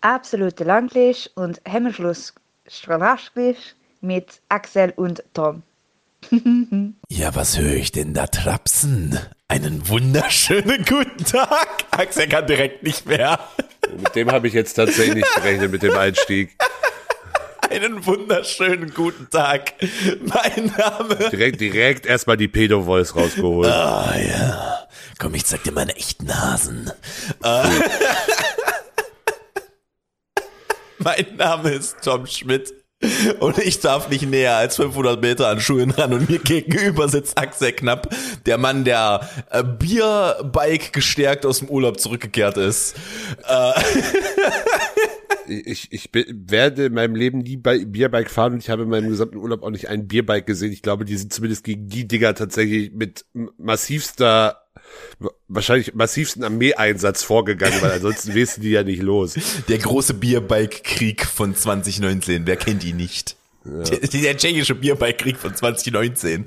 absolute Langlisch und Hemmschluss Strahlaschglisch mit Axel und Tom. Ja, was höre ich denn da trapsen? Einen wunderschönen guten Tag. Axel kann direkt nicht mehr. Mit dem habe ich jetzt tatsächlich nicht gerechnet, mit dem Einstieg. Einen wunderschönen guten Tag. Mein Name. Direkt, direkt erstmal die Pedo-Voice rausgeholt. Ah ja. Komm, ich zeig dir meine echten Hasen. Mein Name ist Tom Schmidt. Und ich darf nicht näher als 500 Meter an Schuhen ran und mir gegenüber sitzt Axel Knapp, der Mann, der äh, Bierbike gestärkt aus dem Urlaub zurückgekehrt ist. Äh. Ich, ich werde in meinem Leben nie Bierbike fahren und ich habe in meinem gesamten Urlaub auch nicht einen Bierbike gesehen. Ich glaube, die sind zumindest gegen die Dinger tatsächlich mit massivster wahrscheinlich massivsten Armeeeinsatz vorgegangen, weil ansonsten wissen die ja nicht los. Der große Bierbike-Krieg von 2019, wer kennt ihn nicht? Ja. Der tschechische Bierbike-Krieg von 2019.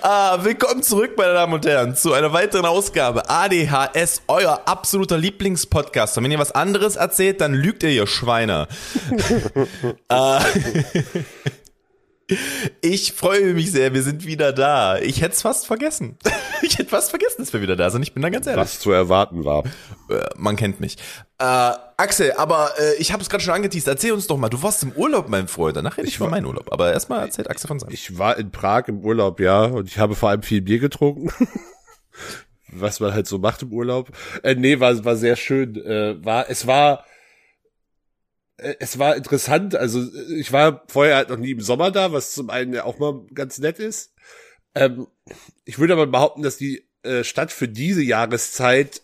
Ah, willkommen zurück, meine Damen und Herren, zu einer weiteren Ausgabe ADHS, euer absoluter Lieblingspodcast. Und wenn ihr was anderes erzählt, dann lügt ihr, ihr Schweine. ah. Ich freue mich sehr, wir sind wieder da. Ich hätte es fast vergessen. Ich hätte fast vergessen, dass wir wieder da sind. Ich bin da ganz ehrlich. Was zu erwarten war. Äh, man kennt mich. Äh, Axel, aber äh, ich habe es gerade schon angeteased. Erzähl uns doch mal. Du warst im Urlaub, mein Freund. Danach rede ich, ich über meinen Urlaub. Aber erstmal erzählt Axel von seinem. Ich war in Prag im Urlaub, ja. Und ich habe vor allem viel Bier getrunken. Was man halt so macht im Urlaub. Äh, nee, war, war sehr schön. Äh, war, es war es war interessant. Also ich war vorher halt noch nie im Sommer da, was zum einen ja auch mal ganz nett ist. Ähm, ich würde aber behaupten, dass die äh, Stadt für diese Jahreszeit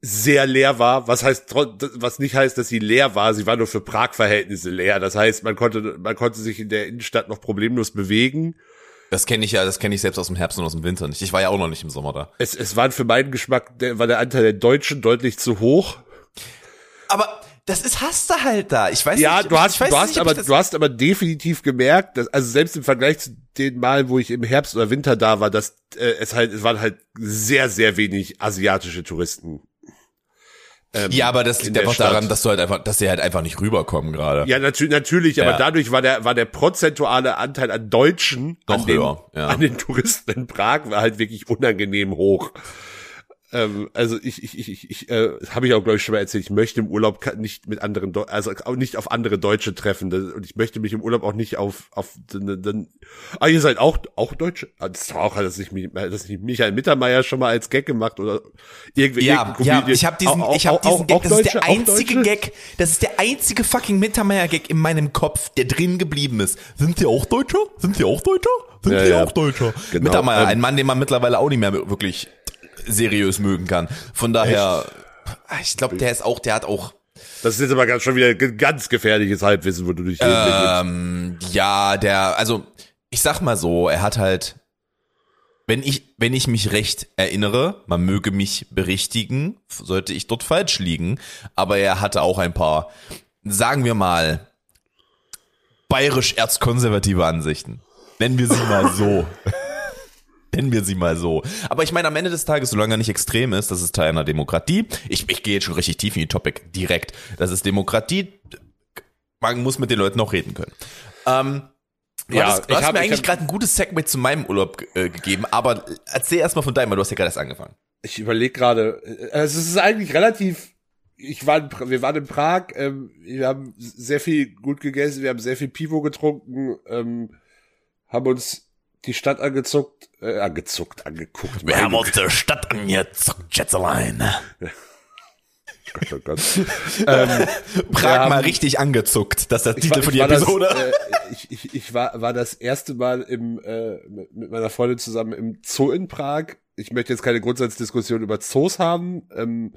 sehr leer war, was heißt, was nicht heißt, dass sie leer war, sie war nur für Prag-Verhältnisse leer. Das heißt, man konnte, man konnte sich in der Innenstadt noch problemlos bewegen. Das kenne ich ja, das kenne ich selbst aus dem Herbst und aus dem Winter nicht. Ich war ja auch noch nicht im Sommer da. Es, es waren für meinen Geschmack, der, war der Anteil der Deutschen deutlich zu hoch. Aber das ist hast du halt da. Ich weiß ja, nicht, du hast, du hast nicht, aber, du hast aber definitiv gemerkt, dass, also selbst im Vergleich zu den Malen, wo ich im Herbst oder Winter da war, dass äh, es halt, es waren halt sehr, sehr wenig asiatische Touristen. Ähm, ja, aber das liegt einfach Stadt. daran, dass du halt einfach, dass sie halt einfach nicht rüberkommen gerade. Ja, natürlich, natürlich, ja. aber dadurch war der, war der prozentuale Anteil an Deutschen Noch an, den, höher, ja. an den Touristen in Prag war halt wirklich unangenehm hoch. Ähm, also ich, ich, ich, ich, ich äh, habe ich auch glaube ich schon mal erzählt. Ich möchte im Urlaub nicht mit anderen, Deu also auch nicht auf andere Deutsche treffen und ich möchte mich im Urlaub auch nicht auf auf den, den ah ihr seid auch auch Deutsche. Ah, das war auch, dass ich mich, dass ich Michael Mittermeier schon mal als Gag gemacht oder irgendwie. Ja, ja, ich habe diesen, auch, ich habe diesen auch, Gag. Auch das Deutsche, ist der einzige Gag. Das ist der einzige fucking Mittermeier Gag in meinem Kopf, der drin geblieben ist. Sind die auch Deutscher? Sind die auch Deutscher? Sind ja, die ja. auch Deutscher? Genau. Mittermeier, ähm, ein Mann, den man mittlerweile auch nicht mehr wirklich seriös mögen kann. Von daher, Echt? ich glaube, der ist auch, der hat auch das ist jetzt aber ganz, schon wieder ganz gefährliches Halbwissen, wo du dich ähm, Ja, der, also ich sag mal so, er hat halt, wenn ich, wenn ich mich recht erinnere, man möge mich berichtigen, sollte ich dort falsch liegen, aber er hatte auch ein paar, sagen wir mal, bayerisch erzkonservative Ansichten. Nennen wir sie mal so. Nennen wir sie mal so. Aber ich meine, am Ende des Tages, solange er nicht extrem ist, das ist Teil einer Demokratie. Ich, ich gehe jetzt schon richtig tief in die Topic direkt. Das ist Demokratie. Man muss mit den Leuten auch reden können. Ähm, Du ja, hast, du hast hab, mir eigentlich gerade ein gutes Segment zu meinem Urlaub äh, gegeben, aber erzähl erst mal von deinem, weil du hast ja gerade erst angefangen. Ich überlege gerade, also es ist eigentlich relativ, ich war, in, wir waren in Prag, ähm, wir haben sehr viel gut gegessen, wir haben sehr viel Pivo getrunken, ähm, haben uns die Stadt angezuckt, äh, angezuckt, angeguckt. Wir haben uns der Stadt angezuckt, Schätzelein. Gott, oh Gott. ähm, Prag haben, mal richtig angezuckt, das ist der Titel war, von der Episode. Das, äh, ich, ich, ich war, war das erste Mal im, äh, mit meiner Freundin zusammen im Zoo in Prag. Ich möchte jetzt keine Grundsatzdiskussion über Zoos haben. Ähm,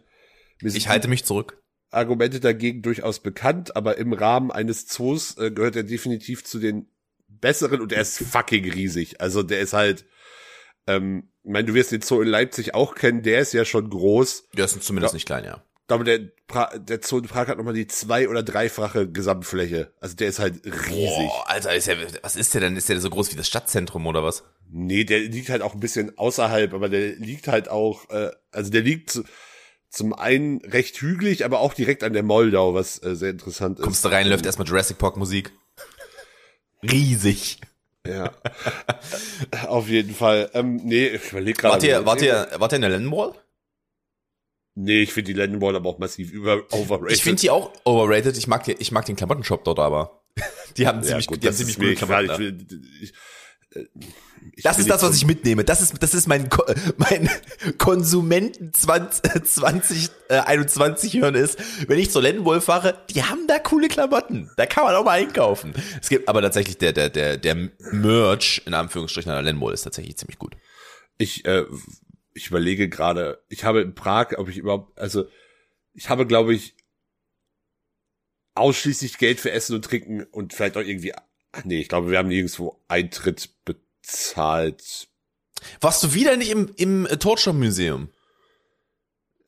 ich halte mich zurück. Argumente dagegen durchaus bekannt, aber im Rahmen eines Zoos äh, gehört er definitiv zu den besseren und er ist fucking riesig. Also der ist halt, ähm, ich meine, du wirst den Zoo in Leipzig auch kennen, der ist ja schon groß. Der ist zumindest ja. nicht klein, ja. Aber der, pra der Zoo in Prag hat nochmal die zwei- oder dreifache Gesamtfläche. Also der ist halt riesig. Boah, Alter, ist ja, was ist der denn? Ist der so groß wie das Stadtzentrum oder was? Nee, der liegt halt auch ein bisschen außerhalb, aber der liegt halt auch, äh, also der liegt zum einen recht hügelig, aber auch direkt an der Moldau, was äh, sehr interessant ist. Kommst du rein, läuft erstmal Jurassic Park Musik. Riesig. Ja. Auf jeden Fall. Ähm, nee, ich überlege gerade. Wart ihr, wart ihr, wart ihr in der Lendenwall? Nee, ich finde die Landball aber auch massiv über overrated. Ich finde die auch overrated. Ich mag, die, ich mag den Klamottenshop dort aber. Die haben ziemlich, gut, die haben ziemlich gute. Klamotten. Ich will, ich, ich Das ist das, was ich mitnehme. Das ist, das ist mein, Ko- mein Konsumenten 20, 2021 hören ist. Wenn ich zur Lendenwolf fahre, die haben da coole Klamotten. Da kann man auch mal einkaufen. Es gibt aber tatsächlich der, der, der, der Merch, in Anführungsstrichen, an der Lendenwolf ist tatsächlich ziemlich gut. ich, äh, ich überlege gerade, ich habe in Prag, ob ich überhaupt, also ich habe, glaube ich, ausschließlich Geld für Essen und Trinken und vielleicht auch irgendwie, ach nee, ich glaube, wir haben nirgendwo Eintritt bezahlt. Warst du wieder nicht im, im Torture Museum?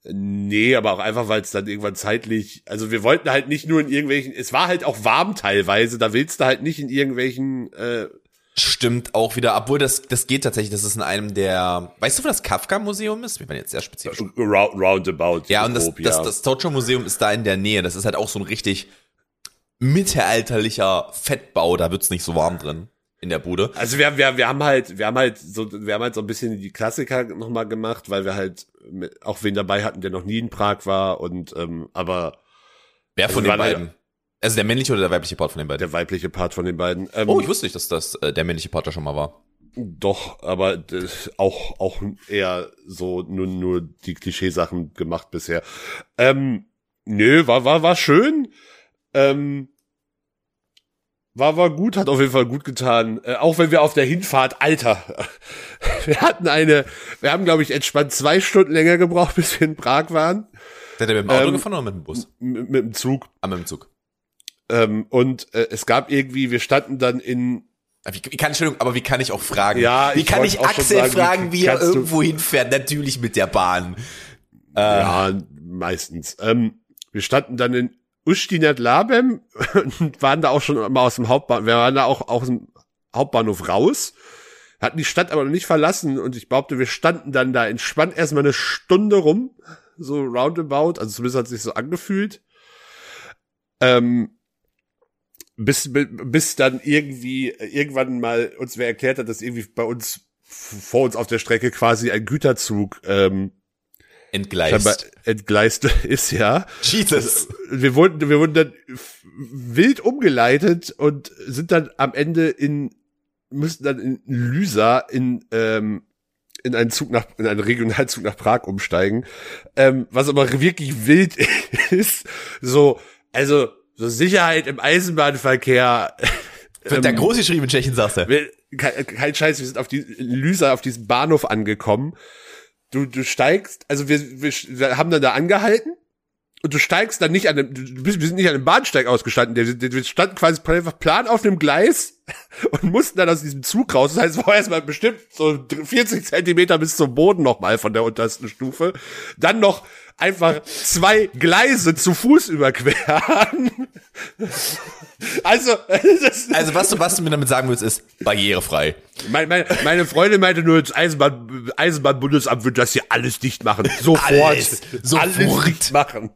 Nee, aber auch einfach, weil es dann irgendwann zeitlich, also wir wollten halt nicht nur in irgendwelchen, es war halt auch warm teilweise, da willst du halt nicht in irgendwelchen, äh, Stimmt auch wieder, obwohl das, das geht tatsächlich, das ist in einem der, weißt du, wo das Kafka-Museum ist? Wir waren jetzt sehr spezifisch. round, roundabout. Ja, und das, das, das Torture Museum ist da in der Nähe. Das ist halt auch so ein richtig mittelalterlicher Fettbau. Da wird's nicht so warm drin in der Bude. Also wir, wir, wir haben halt, wir haben halt so, wir haben halt so ein bisschen die Klassiker nochmal gemacht, weil wir halt mit, auch wen dabei hatten, der noch nie in Prag war und ähm, aber Wer Also von den waren halt- beiden? Also der männliche oder der weibliche Part von den beiden? der weibliche Part von den beiden. Ähm, oh, ich wusste nicht, dass das äh, der männliche Part da schon mal war. Doch, aber das, auch auch eher so nur nur die Klischeesachen gemacht bisher. Ähm, nö, war war war schön. Ähm, war war gut, hat auf jeden Fall gut getan. Äh, auch wenn wir auf der Hinfahrt, Alter, wir hatten eine, wir haben glaube ich entspannt zwei Stunden länger gebraucht, bis wir in Prag waren Seid ihr mit dem Auto Ähm, gefahren oder mit dem Bus? mit, mit dem Zug. Ah, mit dem Zug. Ähm, und äh, es gab irgendwie, wir standen dann in Ah, Wie, wie kann, Entschuldigung, aber wie kann ich auch fragen? Ja, wie ich kann ich Axel sagen, fragen, wie er irgendwo hinfährt? Natürlich mit der Bahn. Äh, Ja, meistens. Ähm, wir standen dann in Ustinat Labem und waren da auch schon mal aus dem Hauptbahnhof, wir waren da auch aus dem Hauptbahnhof raus, hatten die Stadt aber noch nicht verlassen und ich behaupte, wir standen dann da entspannt erstmal eine Stunde rum, so roundabout, also zumindest hat es sich so angefühlt. Ähm, bis, bis dann irgendwie, irgendwann mal uns wer erklärt hat, dass irgendwie bei uns vor uns auf der Strecke quasi ein Güterzug ähm, scheinbar entgleist. entgleist ist, ja. Jesus. Wir wurden, wir wurden dann wild umgeleitet und sind dann am Ende in, müssten dann in Lysa in, ähm, in einen Zug nach, in einen Regionalzug nach Prag umsteigen. Ähm, was aber wirklich wild ist, so, also, so Sicherheit im Eisenbahnverkehr. Wird der groß geschrieben in Tschechien, sagst du? Kein, kein Scheiß, wir sind auf die Lysa, auf diesem Bahnhof angekommen. Du, du steigst, also wir, wir, wir haben dann da angehalten und du steigst dann nicht an dem, du bist, wir sind nicht an dem Bahnsteig ausgestanden, der- wir standen quasi einfach plan auf dem Gleis und mussten dann aus diesem Zug raus. Das heißt, es war erstmal bestimmt so 40 Zentimeter bis zum Boden nochmal von der untersten Stufe. Dann noch einfach zwei Gleise zu Fuß überqueren. Also, das, Also was du, was du mir damit sagen willst, ist barrierefrei. meine, meine, meine Freundin meinte nur, das Eisenbahn, Eisenbahnbundesamt wird das hier alles dicht machen. Sofort. Alles. Alles Sofort. dicht machen.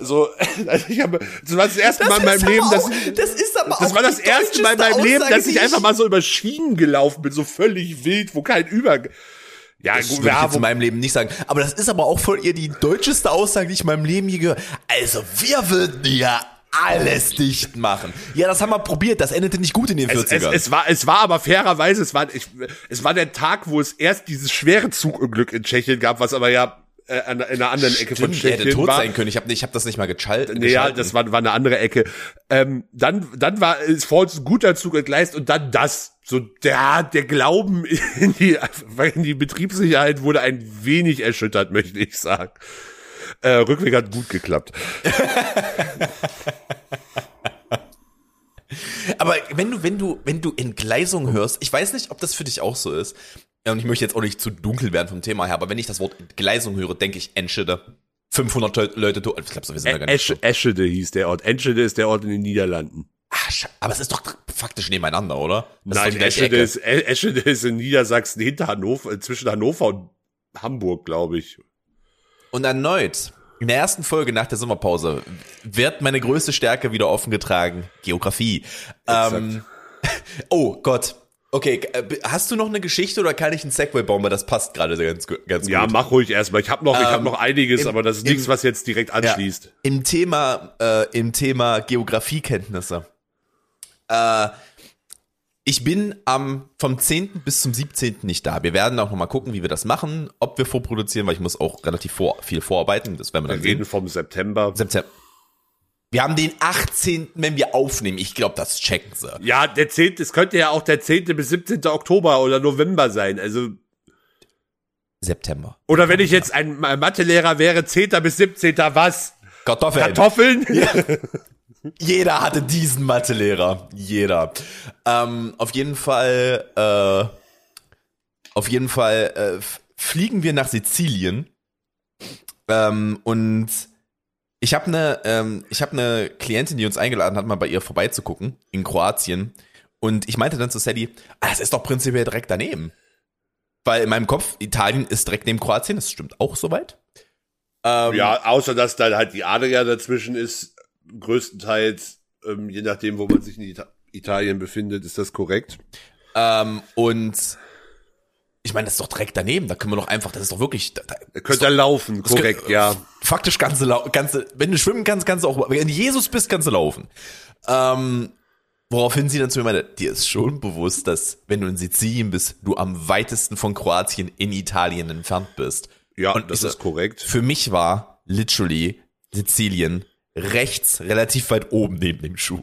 So, also ich habe, das war das erste Mal in meinem Leben, auch, ich, das ist aber das war das erste Mal in meinem deutscheste Leben, dass ich die einfach mal so über Schienen gelaufen bin, so völlig wild, wo kein Über, ja, Das gut, würde ich jetzt in meinem Leben nicht sagen. Aber das ist aber auch von ihr die deutscheste Aussage, die ich in meinem Leben je gehört Also wir würden ja alles dicht machen. Ja, das haben wir probiert. Das endete nicht gut in den es, es, 40ern. es war, es war aber fairerweise, es war, ich, es war der Tag, wo es erst dieses schwere Zugunglück in Tschechien gab, was aber ja äh, an, in einer anderen Ecke von Stimmt, der hätte Tschechien tot war. sein können. Ich habe ich hab das nicht mal geschaltet. Nee, ja, das war, war eine andere Ecke. Ähm, dann, dann war es vor uns ein guter Zug entgleist und dann das. So der, der Glauben in die, in die Betriebssicherheit wurde ein wenig erschüttert, möchte ich sagen. Äh, Rückweg hat gut geklappt. Aber wenn du, wenn du, wenn du Entgleisung hörst, ich weiß nicht, ob das für dich auch so ist. Ja, Und ich möchte jetzt auch nicht zu dunkel werden vom Thema her, aber wenn ich das Wort Entgleisung höre, denke ich Enschede. 500 Teu- Leute tot. Ich glaube, so wir sind da gar nicht. Esch. Eschede hieß der Ort. Enschede ist der Ort in den Niederlanden. Ah, sche- aber es ist doch faktisch nebeneinander, oder? Das Nein, ist Eschede ist, Eschede ist in Niedersachsen hinter Hannover, äh, zwischen Hannover und Hamburg, glaube ich. Und erneut, In der ersten Folge nach der Sommerpause wird meine größte Stärke wieder offen getragen. Geografie. Ähm, oh Gott. Okay, äh, hast du noch eine Geschichte oder kann ich einen Segway bauen, weil das passt gerade ganz, ganz Ja, gut. mach ruhig erstmal. Ich habe noch, ich Ähm, noch einiges, im- aber das ist im- nichts, was jetzt direkt anschließt. Im Thema, äh, im Thema Geografiekenntnisse. Äh, ich bin am vom 10. bis zum 17. nicht da. Wir werden auch noch mal gucken, wie wir das machen, ob wir vorproduzieren, weil ich muss auch relativ vor, viel vorarbeiten. Das werden wir Wir dann reden sehen. vom September. September. Wir haben den 18., wenn wir aufnehmen. Ich glaube, das checken sie. Ja, der 10. Es könnte ja auch der 10. bis 17. Oktober oder November sein. Also, September. oder wenn ich jetzt ein Mathelehrer wäre, 10. bis 17. was? Kartoffeln. Kartoffeln? Jeder hatte diesen Mathelehrer. Jeder. Ähm, auf jeden Fall, äh, auf jeden Fall äh, fliegen wir nach Sizilien. Ähm, und ich habe eine, ähm, ich habe eine Klientin, die uns eingeladen hat, mal bei ihr vorbeizugucken in Kroatien. Und ich meinte dann zu Sally, ah, das ist doch prinzipiell direkt daneben. Weil in meinem Kopf, Italien ist direkt neben Kroatien, das stimmt auch soweit. Ähm, Ja, außer dass dann halt die Adria dazwischen ist, größtenteils, ähm, je nachdem, wo man sich in Ita Italien befindet, ist das korrekt. Ähm, und ich meine, das ist doch direkt daneben. Da können wir doch einfach, das ist doch wirklich, da, da, Er könnte ja laufen, korrekt, ja. faktisch ganze, lau- ganze, wenn du schwimmen kannst, kannst du auch, wenn du Jesus bist, kannst du laufen. Ähm, woraufhin sie dann zu mir meinte, dir ist schon bewusst, dass wenn du in Sizilien bist, du am weitesten von Kroatien in Italien entfernt bist. Ja, Und das so- ist korrekt. Für mich war literally Sizilien rechts relativ weit oben neben dem Schuh.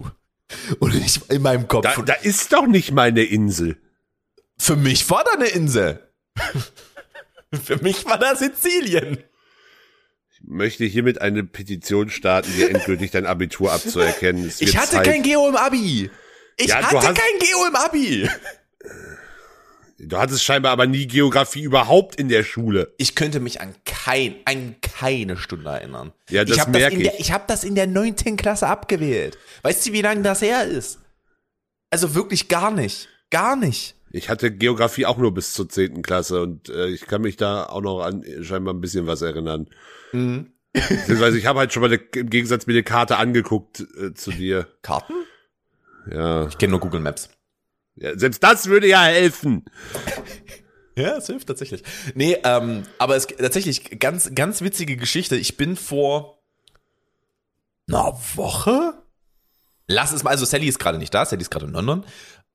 Und ich in meinem Kopf. Da, da ist doch nicht mal eine Insel. Für mich war da eine Insel. Für mich war da Sizilien. Ich möchte hiermit eine Petition starten, dir endgültig dein Abitur abzuerkennen. Ich hatte Zeit. kein Geo im Abi. Ich Ja, hatte kein Geo im Abi. Du hattest scheinbar aber nie Geografie überhaupt in der Schule. Ich könnte mich an kein, an keine Stunde erinnern. Ja, das ich habe merk in der, ich. ich habe das in der neunten Klasse abgewählt. Weißt du, wie lange das her ist? Also wirklich gar nicht. Gar nicht. Ich hatte Geografie auch nur bis zur zehnten Klasse und äh, ich kann mich da auch noch an scheinbar ein bisschen was erinnern. Mhm. Beziehungsweise ich habe halt schon mal eine, im Gegensatz mir eine Karte angeguckt äh, zu dir. Karten? Ja. Ich kenne nur Google Maps. ja. Selbst das würde ja helfen. Ja, es hilft tatsächlich. Nee, ähm, aber es tatsächlich ganz, ganz witzige Geschichte. Ich bin vor einer Woche? Lass es mal, also Sally ist gerade nicht da, Sally ist gerade in London.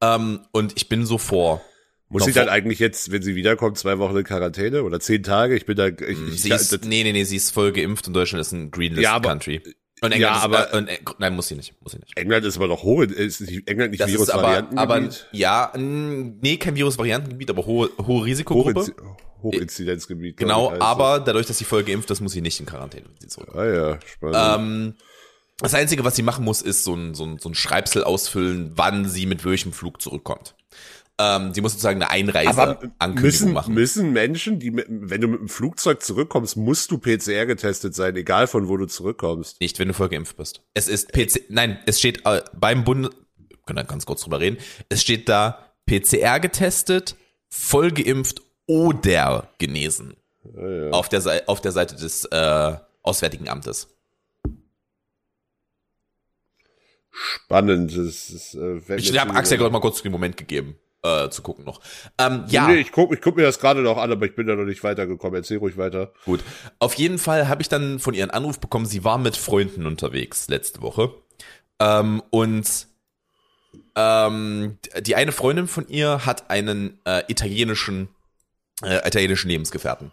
Ähm, und ich bin so vor. Muss sie dann eigentlich jetzt, wenn sie wiederkommt, zwei Wochen in Quarantäne oder zehn Tage? Ich bin da. Ich, ich, Sie ja, ist, nee, nee, nee, sie ist voll geimpft und Deutschland ist ein Greenlist Ja, Country. Und ja, ist, aber- äh, und, äh, nein, muss sie nicht, muss sie nicht. England ist aber noch hoch. Ist nicht, England nicht Das ist aber, aber, Virusvariantengebiet? ja, nee, kein Virusvariantengebiet, aber hohe, hohe Risikogruppe. Hochinzi Hochinzidenzgebiet. Genau, ich, heißt aber dadurch, dass sie voll geimpft ist, muss sie nicht in Quarantäne. wenn sie zurückkommt. Ah ja, spannend. Ähm, das Einzige, was sie machen muss, ist so ein, so ein, so ein Schreibsel ausfüllen, wann sie mit welchem Flug zurückkommt. Ähm, sie muss sozusagen eine Einreise-Ankündigung müssen, machen. müssen Menschen, die mit, wenn du mit dem Flugzeug zurückkommst, musst du PCR getestet sein, egal von wo du zurückkommst. Nicht, wenn du voll geimpft bist. Es ist PC, nein, es steht äh, beim Bund, wir können da ganz kurz drüber reden, es steht da PCR getestet, voll geimpft oder genesen. Auf, der, auf der Seite des äh, Auswärtigen Amtes. Spannend. Das ist, äh, Ich habe Axel gerade mal kurz den Moment gegeben, äh, zu gucken noch. Ähm, ja. Nee, ich guck, ich guck mir das gerade noch an, aber ich bin da noch nicht weitergekommen. Erzähl ruhig weiter. Gut. Auf jeden Fall habe ich dann von ihr einen Anruf bekommen, sie war mit Freunden unterwegs letzte Woche. Ähm, und ähm, die eine Freundin von ihr hat einen äh, italienischen, äh, italienischen Lebensgefährten.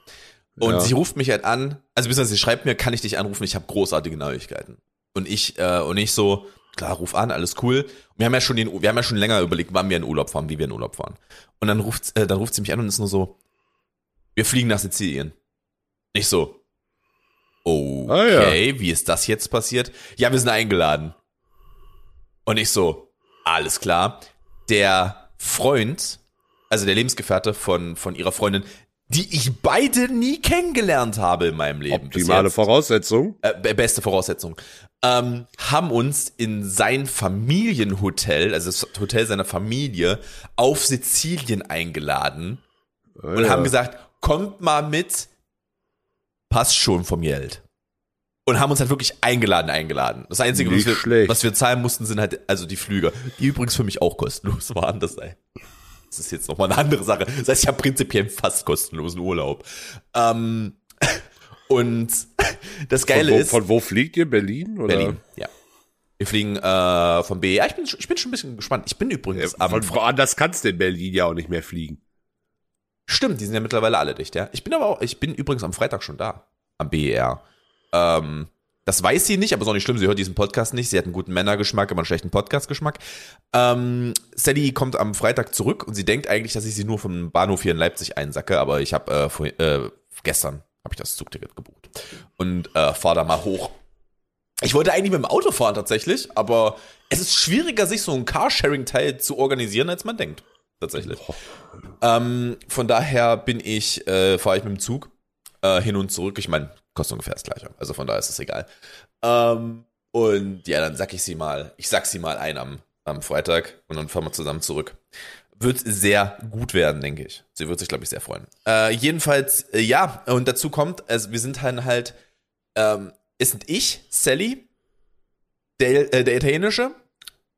Und Ja. sie ruft mich halt an, also beziehungsweise sie schreibt mir, kann ich dich anrufen, ich habe großartige Neuigkeiten. Und ich, äh, und ich so, klar, ruf an, alles cool. Wir haben ja schon den, wir haben ja schon länger überlegt, wann wir in Urlaub fahren, wie wir in Urlaub fahren. Und dann ruft, äh, dann ruft sie mich an und ist nur so, wir fliegen nach Sizilien. Ich so, okay, Ah, wie ist das jetzt passiert? Ja, wir sind eingeladen. Und ich so, alles klar. Der Freund, also der Lebensgefährte von, von ihrer Freundin, die ich beide nie kennengelernt habe in meinem Leben. Optimale Voraussetzung. äh, be- beste Voraussetzung, ähm, haben uns in sein Familienhotel, also das Hotel seiner Familie, auf Sizilien eingeladen Ah, und ja. haben gesagt, kommt mal mit, passt schon vom Geld. und haben uns halt wirklich eingeladen, eingeladen. Das Einzige, was wir, was wir zahlen mussten, sind halt also die Flüge, die übrigens für mich auch kostenlos waren. Das, das ist jetzt nochmal eine andere Sache. Das heißt, ich habe prinzipiell fast kostenlosen Urlaub. Ähm, und das Geile von, wo, ist von wo fliegt ihr? Berlin? Oder? Berlin, ja. Wir fliegen äh, vom BER. Ich bin, ich bin schon ein bisschen gespannt. Ich bin übrigens am Von woanders kannst du in Berlin ja auch nicht mehr fliegen. Stimmt, die sind ja mittlerweile alle dicht, ja. Ich bin aber auch, ich bin übrigens am Freitag schon da. Am BER. Ähm, das weiß sie nicht, aber ist auch nicht schlimm. Sie hört diesen Podcast nicht. Sie hat einen guten Männergeschmack, aber einen schlechten Podcastgeschmack. Ähm, Sally kommt am Freitag zurück und sie denkt eigentlich, dass ich sie nur vom Bahnhof hier in Leipzig einsacke, aber ich habe äh, vorhin- äh, gestern habe ich das Zugticket gebucht und äh, fahr da mal hoch. Ich wollte eigentlich mit dem Auto fahren tatsächlich, aber es ist schwieriger, sich so ein Carsharing-Teil zu organisieren, als man denkt. Tatsächlich. Ähm, von daher bin ich, äh, fahre ich mit dem Zug äh, hin und zurück. Ich meine, kostet ungefähr das gleiche. Also von daher ist es egal. Ähm, und ja, dann sag ich sie mal, ich sag sie mal ein am, am Freitag und dann fahren wir zusammen zurück. Wird sehr gut werden, denke ich. Sie wird sich, glaube ich, sehr freuen. Äh, jedenfalls, äh, ja, und dazu kommt, also wir sind dann halt, ähm, es sind ich, Sally, der, äh, der Italienische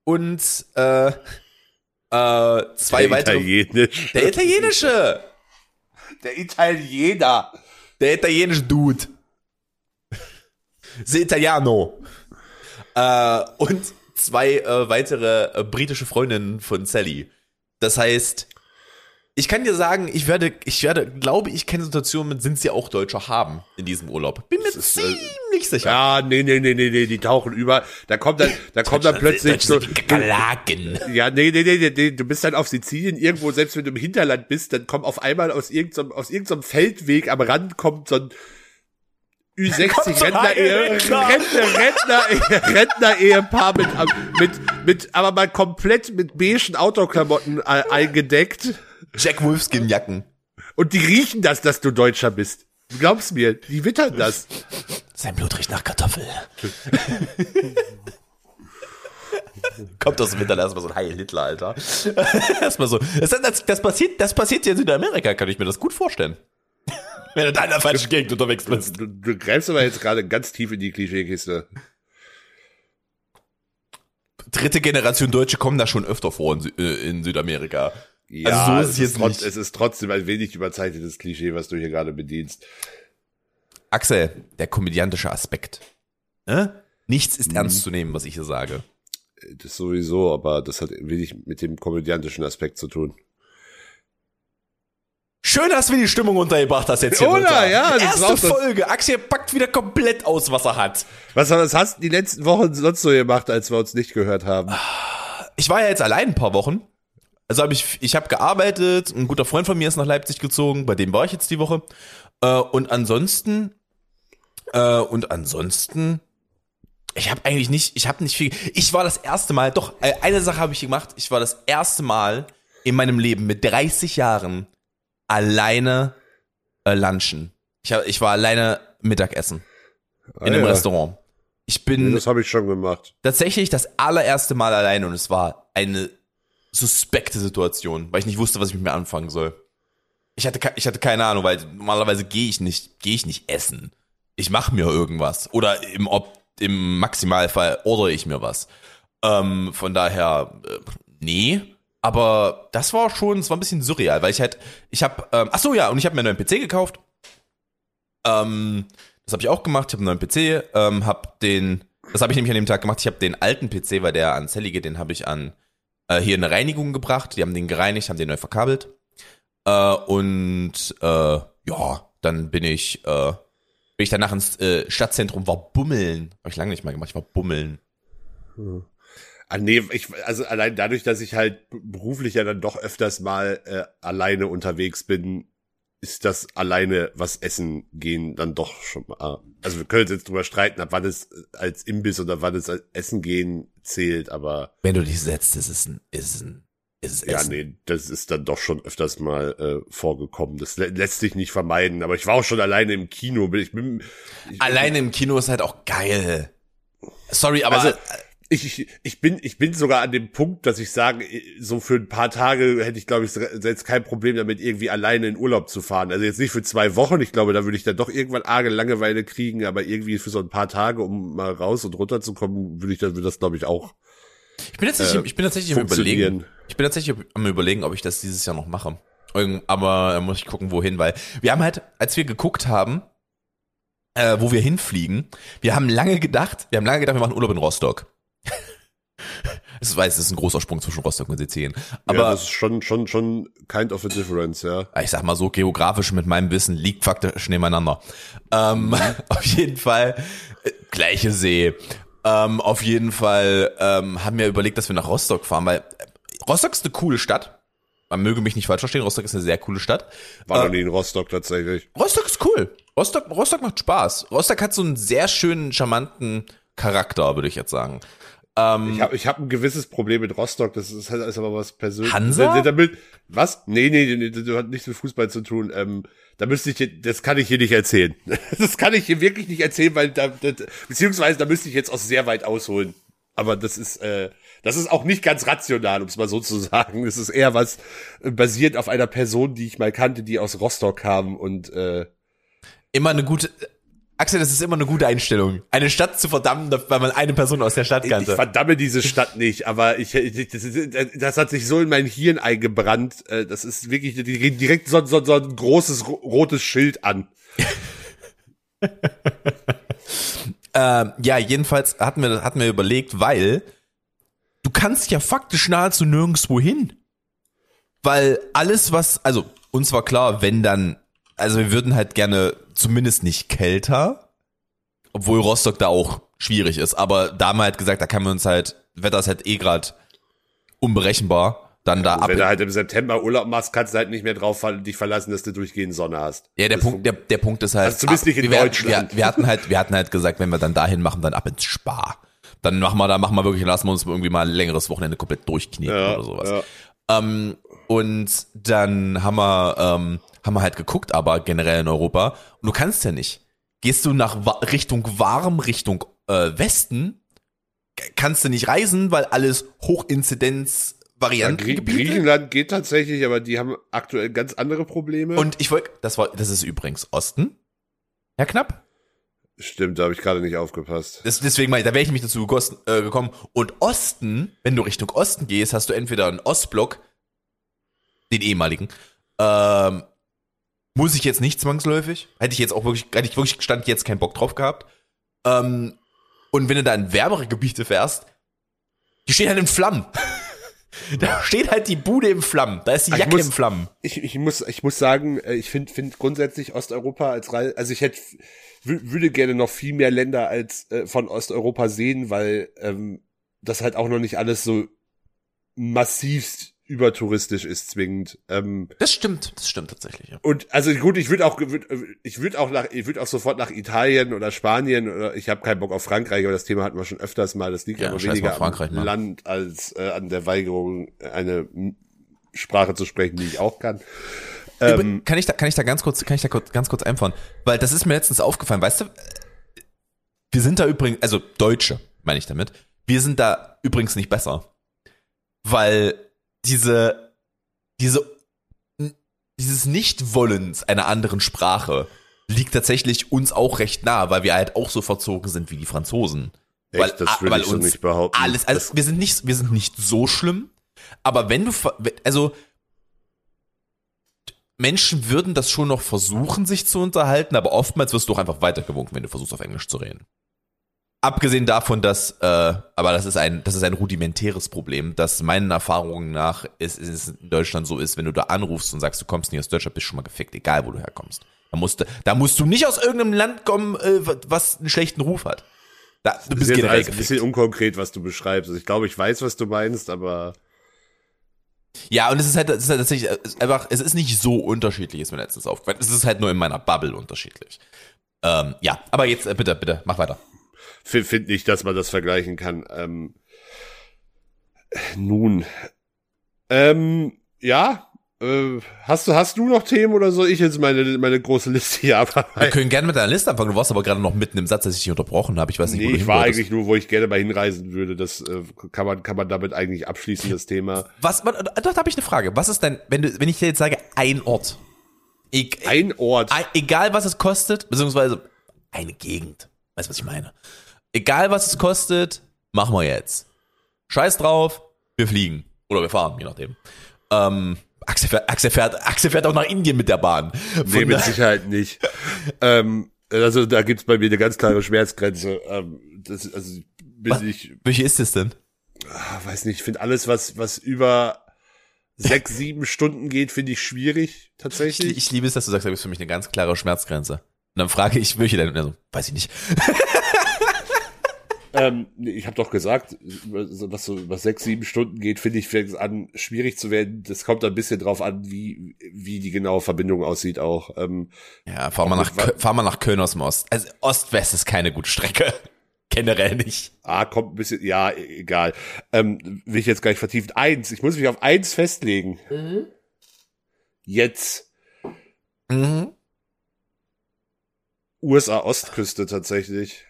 und äh, äh, zwei der weitere. Italienisch. Der Italienische! Der Italiener. Der italienische Dude. The Italiano. Äh, und zwei äh, weitere äh, britische Freundinnen von Sally. Das heißt, ich kann dir sagen, ich werde, ich werde, glaube ich, keine Situation mit sind sie auch Deutscher haben in diesem Urlaub. Bin mir ist, äh, ziemlich sicher. Ja, nee, nee, nee, nee, nee, die tauchen über. Da kommt dann, da kommt dann plötzlich so, Kakerlaken. ja, nee, nee, nee, nee, nee, du bist dann auf Sizilien irgendwo, selbst wenn du im Hinterland bist, dann kommt auf einmal aus irgendeinem, aus irgendeinem Feldweg am Rand kommt so ein Ü60 so ein Rentner, Ehe, Rentner. Rentner, Rentner, Rentner Ehepaar mit, mit, mit, aber mal komplett mit beigen Autoklamotten äh, eingedeckt. Jack Wolfskin Jacken. Und die riechen das, dass du Deutscher bist. Du glaubst mir, die wittern das. Sein Blut riecht nach Kartoffel. Kommt aus dem Winter erstmal so ein Heil Hitler, Alter. erstmal so. Das, das, das, passiert, das passiert hier in Südamerika, kann ich mir das gut vorstellen. Wenn du da in der falschen Gegend unterwegs bist. Du, du greifst aber jetzt gerade ganz tief in die Klischeekiste. Dritte Generation Deutsche kommen da schon öfter vor in, Sü äh, in Südamerika. Ja, so ist es jetzt ist nicht. es ist trotzdem ein wenig überzeichnetes Klischee, was du hier gerade bedienst. Axel, der komödiantische Aspekt. Ne? Nichts ist ernst zu nehmen, was ich hier sage. Das sowieso, aber das hat wenig mit dem komödiantischen Aspekt zu tun. Schön, dass wir die Stimmung untergebracht hast jetzt hier. Oder? Ja, Erste das- Folge. Axel packt wieder komplett aus, was er hat. Was, was hast du die letzten Wochen sonst so gemacht, als wir uns nicht gehört haben? ich war ja jetzt allein ein paar Wochen. Also habe ich, ich habe gearbeitet, ein guter Freund von mir ist nach Leipzig gezogen, bei dem war ich jetzt die Woche. Äh, und ansonsten, äh, und ansonsten, ich habe eigentlich nicht, ich habe nicht viel. Ich war das erste Mal, doch, äh, eine Sache habe ich gemacht. Ich war das erste Mal in meinem Leben mit 30 Jahren alleine äh, lunchen. Ich, hab, ich war alleine Mittagessen in einem Ah, ja. Restaurant. Ich bin Das habe ich schon gemacht. tatsächlich das allererste Mal alleine und es war eine suspekte Situation, weil ich nicht wusste, was ich mit mir anfangen soll. Ich hatte, ich hatte keine Ahnung, weil normalerweise gehe ich nicht, gehe ich nicht essen. Ich mache mir irgendwas oder im, Op im Maximalfall ordere ich mir was. Ähm, von daher, äh, nee. Aber das war schon, es war ein bisschen surreal, weil ich halt, ich habe, ähm, ach so ja, und ich habe mir einen neuen PC gekauft. Ähm, das habe ich auch gemacht. Ich habe einen neuen PC, ähm, habe den, das habe ich nämlich an dem Tag gemacht. Ich habe den alten PC, weil der an Sally geht, den habe ich an äh, hier eine Reinigung gebracht. Die haben den gereinigt, haben den neu verkabelt. Äh, und äh, ja, dann bin ich, äh, bin ich danach ins äh, Stadtzentrum, war bummeln. Habe ich lange nicht mal gemacht. Ich war bummeln. Ah, nee, ich, also allein dadurch, dass ich halt beruflich ja dann doch öfters mal äh, alleine unterwegs bin, ist das alleine was essen gehen dann doch schon mal. Also wir können uns jetzt drüber streiten, ab wann es als Imbiss oder wann es als Essen gehen zählt, aber Wenn du dich setzt, ist es ein, ist es ein, ist ja, Essen. nee, das ist dann doch schon öfters mal äh, vorgekommen. Das lä lässt sich nicht vermeiden, aber ich war auch schon alleine im Kino. Ich bin, ich, Alleine im Kino ist halt auch geil. Sorry, aber Also, ich, ich, ich bin, ich bin sogar an dem Punkt, dass ich sage, so für ein paar Tage hätte ich, glaube ich, jetzt kein Problem damit, irgendwie alleine in Urlaub zu fahren. Also jetzt nicht für zwei Wochen. Ich glaube, da würde ich dann doch irgendwann arge Langeweile kriegen, aber irgendwie für so ein paar Tage, um mal raus und runter zu kommen, würde ich dann, würde das, glaube ich, auch. Ich bin tatsächlich, äh, ich bin tatsächlich am überlegen. Ich bin tatsächlich am überlegen, ob ich das dieses Jahr noch mache. Aber da muss ich gucken, wohin, weil wir haben halt, als wir geguckt haben, äh, wo wir hinfliegen, wir haben lange gedacht, wir haben lange gedacht, wir machen Urlaub in Rostock. Ich weiß, es ist ein großer Sprung zwischen Rostock und Sizilien. Aber ja, das ist schon, schon, schon kind of a difference, ja. Ich sag mal so, geografisch mit meinem Wissen liegt faktisch nebeneinander. Ähm, mhm. auf jeden Fall, äh, gleiche See. Ähm, auf jeden Fall ähm, haben wir überlegt, dass wir nach Rostock fahren, weil Rostock ist eine coole Stadt. Man möge mich nicht falsch verstehen, Rostock ist eine sehr coole Stadt. War äh, noch nie in Rostock tatsächlich. Rostock ist cool. Rostock, Rostock macht Spaß. Rostock hat so einen sehr schönen, charmanten Charakter, würde ich jetzt sagen. Ähm, ich habe ich hab ein gewisses Problem mit Rostock, das ist, halt ist aber was persönliches. Hansa? Damit, was? Nee, nee, nee, das hat nichts mit Fußball zu tun. Ähm, da müsste ich, das kann ich hier nicht erzählen. Das kann ich hier wirklich nicht erzählen, weil da, das, beziehungsweise da müsste ich jetzt auch sehr weit ausholen. Aber das ist, äh, das ist auch nicht ganz rational, um es mal so zu sagen. Es ist eher was äh, basiert auf einer Person, die ich mal kannte, die aus Rostock kam und äh, immer eine gute Axel, das ist immer eine gute Einstellung. Eine Stadt zu verdammen, weil man eine Person aus der Stadt kannte. Ich, ich verdamme diese Stadt nicht, aber ich, das, das, hat sich so in mein Hirn eingebrannt. Äh, das ist wirklich direkt so, so, so ein großes rotes Schild an. ähm, ja, jedenfalls hatten wir, hatten wir überlegt, weil du kannst ja faktisch nahezu nirgendwo hin. Weil alles, was, also uns war klar, wenn dann also wir würden halt gerne zumindest nicht kälter, obwohl Rostock da auch schwierig ist. Aber da haben wir halt gesagt, da kann man uns halt, Wetter ist halt eh gerade unberechenbar. Dann da ab. Wenn du halt im September Urlaub machst, kannst du halt nicht mehr drauf dich verlassen, dass du durchgehend Sonne hast. Ja, der das Punkt, der, der Punkt ist halt. Also zumindest nicht in wir, Deutschland. Wir, wir, hatten halt, wir hatten halt gesagt, wenn wir dann dahin machen, dann ab ins Spar. Dann machen wir, da machen wir wirklich, lassen wir uns irgendwie mal ein längeres Wochenende komplett durchknieten ja, oder sowas. Ja. Ähm, und dann haben wir, ähm, haben wir halt geguckt, aber generell in Europa. Und du kannst ja nicht. Gehst du nach Richtung warm, Richtung äh, Westen, kannst du nicht reisen, weil alles Hochinzidenz Varianten. Ja, Grie Griechenland geht tatsächlich, aber die haben aktuell ganz andere Probleme. Und ich wollte, das war, das ist übrigens Osten. Ja, knapp. Stimmt, da habe ich gerade nicht aufgepasst. Das, deswegen meine ich, da wäre ich mich dazu gekosten, äh, gekommen. Und Osten, wenn du Richtung Osten gehst, hast du entweder einen Ostblock, den ehemaligen, ähm, muss ich jetzt nicht zwangsläufig. Hätte ich jetzt auch wirklich, hätte ich wirklich stand jetzt keinen Bock drauf gehabt. Ähm, und wenn du da in wärmere Gebiete fährst, die stehen halt in Flammen. da steht halt die Bude im Flammen. Da ist die Jacke muss, im Flammen. Ich, ich muss, ich muss sagen, äh, ich finde, finde grundsätzlich Osteuropa als also ich hätte, würde gerne noch viel mehr Länder als äh, von Osteuropa sehen, weil ähm, das halt auch noch nicht alles so massivst übertouristisch ist zwingend. Ähm, das stimmt, das stimmt tatsächlich. Ja. Und also gut, ich würde auch, würd, ich würde auch nach, ich würde auch sofort nach Italien oder Spanien oder ich habe keinen Bock auf Frankreich, aber das Thema hatten wir schon öfters mal. Das liegt ja, aber weniger am mal. Land als äh, an der Weigerung, eine Sprache zu sprechen, die ich auch kann. Ähm, kann ich da, kann ich da ganz kurz, kann ich da kurz, ganz kurz einfahren? Weil das ist mir letztens aufgefallen, weißt du? Wir sind da übrigens, also Deutsche, meine ich damit. Wir sind da übrigens nicht besser. Weil diese, diese, dieses Nichtwollens einer anderen Sprache liegt tatsächlich uns auch recht nah, weil wir halt auch so verzogen sind wie die Franzosen. Echt, weil, das will weil ich so nicht behaupten. Alles, also wir sind nicht, wir sind nicht so schlimm, aber wenn du, also, Menschen würden das schon noch versuchen, sich zu unterhalten, aber oftmals wirst du auch einfach weitergewunken, wenn du versuchst, auf Englisch zu reden. Abgesehen davon, dass, äh, aber das ist ein, das ist ein rudimentäres Problem, dass meinen Erfahrungen nach es, es in Deutschland so ist, wenn du da anrufst und sagst, du kommst nicht aus Deutschland, bist schon mal gefickt, egal wo du herkommst. Da musst du, da musst du nicht aus irgendeinem Land kommen, äh, was einen schlechten Ruf hat. Da, du bist generell ein bisschen unkonkret, was du beschreibst. Also ich glaube, ich weiß, was du meinst, aber ja, und es ist halt, es ist halt tatsächlich es ist einfach, es ist nicht so unterschiedlich, ist mir letztens aufgefallen. Es ist halt nur in meiner Bubble unterschiedlich. Ähm, ja, aber jetzt äh, bitte, bitte, mach weiter finde nicht, dass man das vergleichen kann. Ähm, nun, ähm, ja, Äh, hast du, hast du noch Themen oder soll ich jetzt meine, meine große Liste hier Wir abarbeiten? können gerne mit deiner Liste anfangen. Du warst aber gerade noch mitten im Satz, dass ich dich unterbrochen habe. Ich weiß nicht, wo Nee, du ich war wolltest. eigentlich nur, wo ich gerne mal hinreisen würde. Das äh, kann man, kann man damit eigentlich abschließen, das Thema. Was, was- doch, da habe ich eine Frage. Was ist denn, wenn du, wenn ich dir jetzt sage, ein Ort? E Ein Ort. ein, egal was es kostet, beziehungsweise eine Gegend. Weißt du, was ich meine? Egal was es kostet, machen wir jetzt. Scheiß drauf, wir fliegen. Oder wir fahren, je nachdem. Ähm, Axel fährt, Axel fährt, Axel fährt auch nach Indien mit der Bahn. Nee, Von mit da- Sicherheit nicht. ähm, also da gibt's bei mir eine ganz klare Schmerzgrenze. Ähm, das, also bin Was? ich, Welche ist es denn? ah, weiß nicht, ich finde alles, was, was über sechs, sieben Stunden geht, finde ich schwierig, Ich, tatsächlich. ich liebe es, dass du sagst, das ist für mich eine ganz klare Schmerzgrenze. Und dann frage ich, welche denn? Also, weiß ich nicht. Ähm, ich habe doch gesagt, was so was sechs, sieben Stunden geht, finde ich, fängt an, schwierig zu werden. Das kommt ein bisschen drauf an, wie, wie die genaue Verbindung aussieht auch. Ähm, Ja, fahr mal nach, fahr mal nach Köln aus dem Ost. Also Ost-West ist keine gute Strecke. Generell nicht. ah, kommt ein bisschen, ja, e- egal. Ähm, will ich jetzt gar nicht vertiefen. Eins, ich muss mich auf eins festlegen. Jetzt Mhm. USA-Ostküste tatsächlich.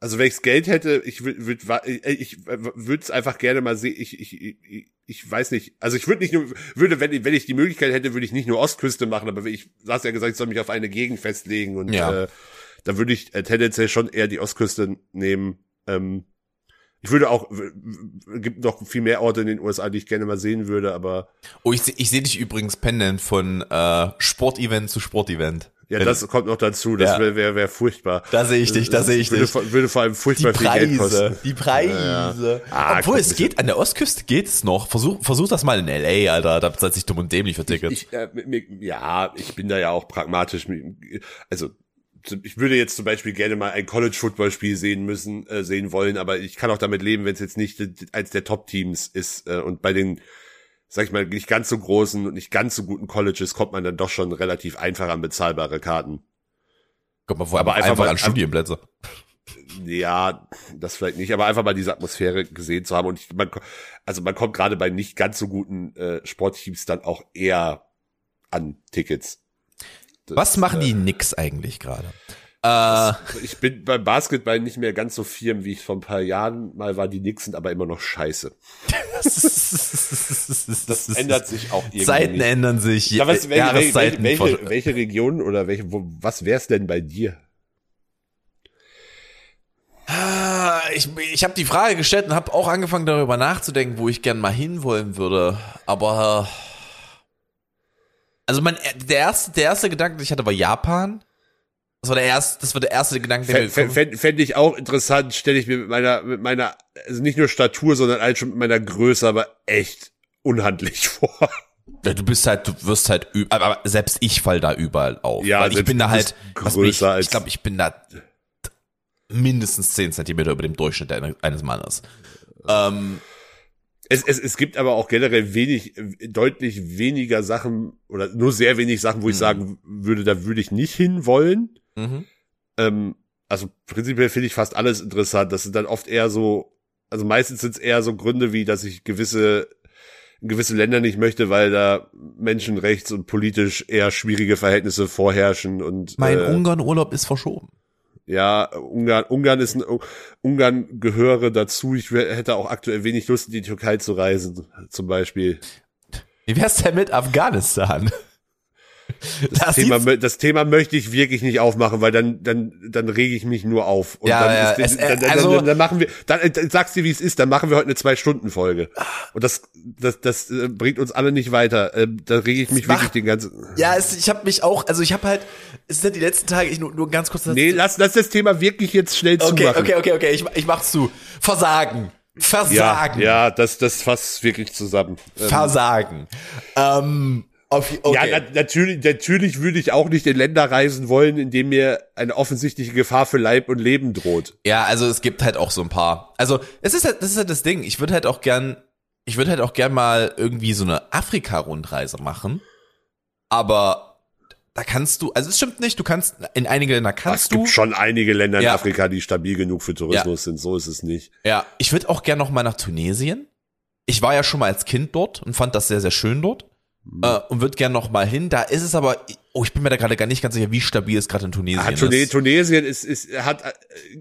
Also wenn ichs Geld hätte, ich würde würd, wa- ich würde es einfach gerne mal sehen. Ich, ich, ich, ich weiß nicht. Also ich würde nicht nur, würde, wenn, ich- wenn ich die Möglichkeit hätte, würde ich nicht nur Ostküste machen, aber ich, du hast ja gesagt, ich soll mich auf eine Gegend festlegen und Ja. äh, da würde ich äh, tendenziell schon eher die Ostküste nehmen. Ähm, ich würde auch, gibt noch viel mehr Orte in den USA, die ich gerne mal sehen würde, aber Oh, ich, seh- ich sehe dich übrigens pendeln von äh, Sportevent zu Sportevent. Ja, das kommt noch dazu. Das Ja. wäre wär, wär furchtbar. Da sehe ich dich, da sehe ich würde, dich. vor- würde vor allem Die furchtbar viel Geld kosten. Preise, die Preise. Ah, Obwohl, es geht, an der Ostküste geht's noch. Versuch, versuch das mal in L.A., Alter. Da zahlt sich dumm und dämlich für Tickets. Ich, äh, mir, ja, ich bin da ja auch pragmatisch. Also ich würde jetzt zum Beispiel gerne mal ein College-Football-Spiel sehen müssen, äh, sehen wollen, aber ich kann auch damit leben, wenn es jetzt nicht eins der Top-Teams ist. Äh, und bei den, sag ich mal, nicht ganz so großen und nicht ganz so guten Colleges kommt man dann doch schon relativ einfach an bezahlbare Karten. Kommt mal vor, aber einfach einfach, mal- an Studienplätze. Ja, das vielleicht nicht, aber einfach mal diese Atmosphäre gesehen zu haben. Und ich, man, also man kommt gerade bei nicht ganz so guten äh, Sportteams dann auch eher an Tickets. Das, Was machen äh, die Nix eigentlich gerade? Äh, Ich bin beim Basketball nicht mehr ganz so firm, wie ich vor ein paar Jahren mal war. Die Knicks sind aber immer noch scheiße. Das ändert sich auch irgendwie. Zeiten nicht. ändern sich. Ja, was, welche, welche, Jahreszeiten welche, von- welche Region oder welche, wo, was wär's denn bei dir? Ah, Ich, ich habe die Frage gestellt und habe auch angefangen darüber nachzudenken, wo ich gern mal hinwollen würde. Aber also mein der erste der erste Gedanke, den ich hatte, war Japan. Das war der erste, das war der erste Gedanke, der mir Fände fänd, fänd ich auch interessant, stelle ich mir mit meiner, mit meiner, also nicht nur Statur, sondern halt schon mit meiner Größe, aber echt unhandlich vor. Ja, du bist halt, du wirst halt, aber selbst ich fall da überall auf. Ja, Weil ich bin da halt, was mich, größer als- ich glaube, ich bin da mindestens 10 Zentimeter über dem Durchschnitt eine- eines Mannes. Ähm, Es, es, es gibt aber auch generell wenig, deutlich weniger Sachen oder nur sehr wenig Sachen, wo ich Mhm. sagen würde, da würde ich nicht hinwollen. Mhm. Ähm, also prinzipiell finde ich fast alles interessant. Das sind dann oft eher so, also meistens sind es eher so Gründe wie, dass ich gewisse gewisse Länder nicht möchte, weil da menschenrechts und politisch eher schwierige Verhältnisse vorherrschen und Mein äh, Ungarn-Urlaub ist verschoben. ja Ungarn Ungarn ist ein Ungarn gehöre dazu. Ich hätte auch aktuell wenig Lust in die Türkei zu reisen, zum Beispiel. Wie wär's denn mit Afghanistan? Das, Thema, das Thema möchte ich wirklich nicht aufmachen, weil dann, dann, dann rege ich mich nur auf. Und Ja, dann, ja, ist, es- äh, dann, dann, also- dann, dann machen wir, dann, äh, dann sagst du, wie es ist, dann machen wir heute eine Zwei-Stunden-Folge. Und das, das, das äh, bringt uns alle nicht weiter. Da rege ich mich wirklich den ganzen. Ja, es, ich habe mich auch, also ich habe halt, es sind die letzten Tage, ich nur, nur ganz kurz. Nee, lass, lass das Thema wirklich jetzt schnell okay, zumachen. okay, okay, okay, ich, ich mach's zu. Versagen. Ja, Versagen. ja, das, das fasst wirklich zusammen. Ähm, Versagen. Ähm, auf, okay. Ja, na, natürlich, natürlich würde ich auch nicht in Länder reisen wollen, in denen mir eine offensichtliche Gefahr für Leib und Leben droht. Ja, also es gibt halt auch so ein paar. Also es ist halt, das ist halt das Ding. Ich würde halt auch gern, ich würde halt auch gern mal irgendwie so eine Afrika-Rundreise machen. Aber da kannst du, also es stimmt nicht, du kannst, in einige Länder Es kannst du. gibt schon einige Länder in Ja. Afrika, die stabil genug für Tourismus sind. So ist es nicht. Ja, ich würde auch gern noch mal nach Tunesien. Ich war ja schon mal als Kind dort und fand das sehr, sehr schön dort. Äh, und würde gern noch mal hin. Da ist es aber, oh, ich bin mir da gerade gar nicht ganz sicher, wie stabil es gerade in Tunesien Ah, Tune ist. Tunesien ist, ist, hat, äh,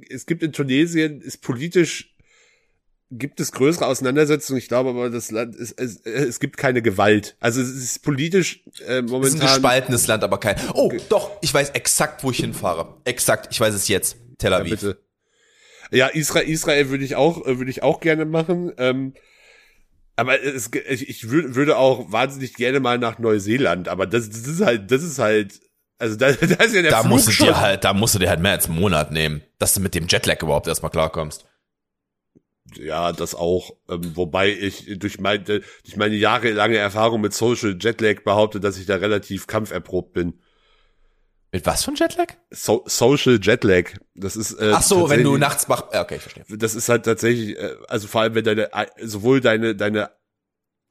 es gibt in Tunesien, ist politisch, gibt es größere Auseinandersetzungen. Ich glaube aber, das Land ist, es, es gibt keine Gewalt. Also es ist politisch äh, Es ist ein momentan. gespaltenes Land, aber kein. Oh, doch, ich weiß exakt, wo ich hinfahre. Exakt, ich weiß es jetzt. Tel Ja, Aviv. bitte. Ja, Israel, Israel würde ich auch, äh, würde ich auch gerne machen. Ähm, aber es, ich, ich würd, würde auch wahnsinnig gerne mal nach Neuseeland. Aber das, das ist halt, das ist halt, also da, da ist ja der da Flug musst du schon. dir halt, da musst du dir halt mehr als einen Monat nehmen, dass du mit dem Jetlag überhaupt erstmal klarkommst. Ja, das auch. Ähm, wobei ich durch meine, durch meine jahrelange Erfahrung mit Social Jetlag behaupte, dass ich da relativ kampferprobt bin. Mit was für ein Jetlag? So, Social Jetlag. Das ist. Äh, Ach so, wenn du nachts wach, okay, ich verstehe. das ist halt tatsächlich, äh, also vor allem wenn deine, ei- sowohl deine, deine,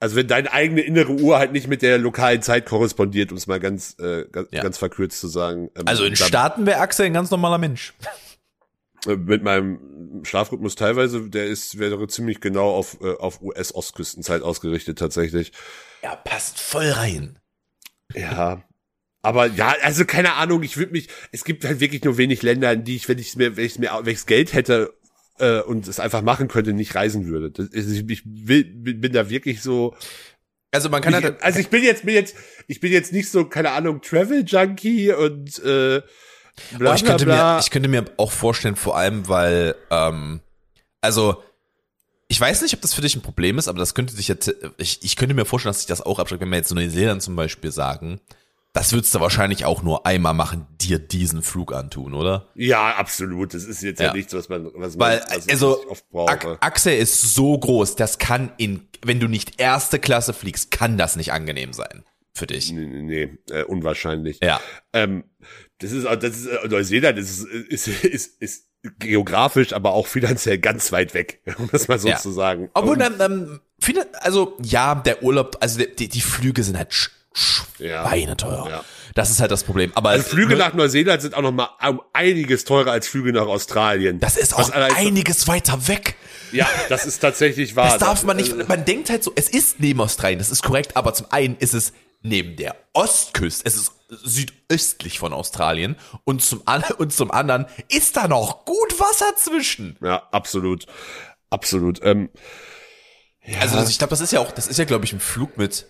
also wenn deine eigene innere Uhr halt nicht mit der lokalen Zeit korrespondiert, um es mal ganz, äh, ganz, Ja. ganz verkürzt zu sagen. Ähm, Also in Staaten wäre Axel ein ganz normaler Mensch. äh, Mit meinem Schlafrhythmus teilweise, der ist, wäre ziemlich genau auf, äh, auf US-Ostküstenzeit ausgerichtet tatsächlich. Ja, passt voll rein. Ja. Aber ja, also keine Ahnung, ich würde mich, es gibt halt wirklich nur wenig Länder, in die ich, wenn ich mir, wenn ich mir, wenn ich's Geld hätte äh, und es einfach machen könnte, nicht reisen würde. Das, ist- ich, ich will, bin da wirklich so, Also man kann ich, halt, also ich bin jetzt, bin jetzt, ich bin jetzt nicht so, keine Ahnung, Travel Junkie und äh, bla oh, ich bla könnte bla. mir, ich könnte mir auch vorstellen, vor allem, weil, ähm, also ich weiß nicht, ob das für dich ein Problem ist, aber das könnte sich jetzt, ich, ich könnte mir vorstellen, dass sich das auch abschreckt, wenn wir jetzt Neuseeland zum Beispiel sagen. Das würdest du wahrscheinlich auch nur einmal machen, dir diesen Flug antun, oder? ja, absolut. Das ist jetzt ja, Ja. nichts, was man, was Weil, man was also, oft brauche. Achse ist so groß, das kann in, wenn du nicht erste Klasse fliegst, kann das nicht angenehm sein für dich. Nee, nee, nee äh, unwahrscheinlich. Ja. Ähm, das ist, das ist äh, Neuseeland ist, ist, ist, ist geografisch, aber auch finanziell ganz weit weg, um das mal so Ja. zu sagen. Obwohl, dann, viele, also, ja, der Urlaub, also die, die, Flüge sind halt. Schweineteuer. Ja. Das ist halt das Problem. Aber also Flüge ne, nach Neuseeland sind auch noch mal um einiges teurer als Flüge nach Australien. das ist auch einiges weiter weg. Ja, das ist tatsächlich wahr. Das darf man nicht, äh, man denkt halt so, es ist neben Australien, das ist korrekt, aber zum einen ist es neben der Ostküste, es ist südöstlich von Australien und zum, und zum anderen ist da noch gut Wasser zwischen. Ja, absolut. Absolut. Ähm, ja, Also ich glaube, das ist ja auch, das ist ja, glaube ich, ein Flug mit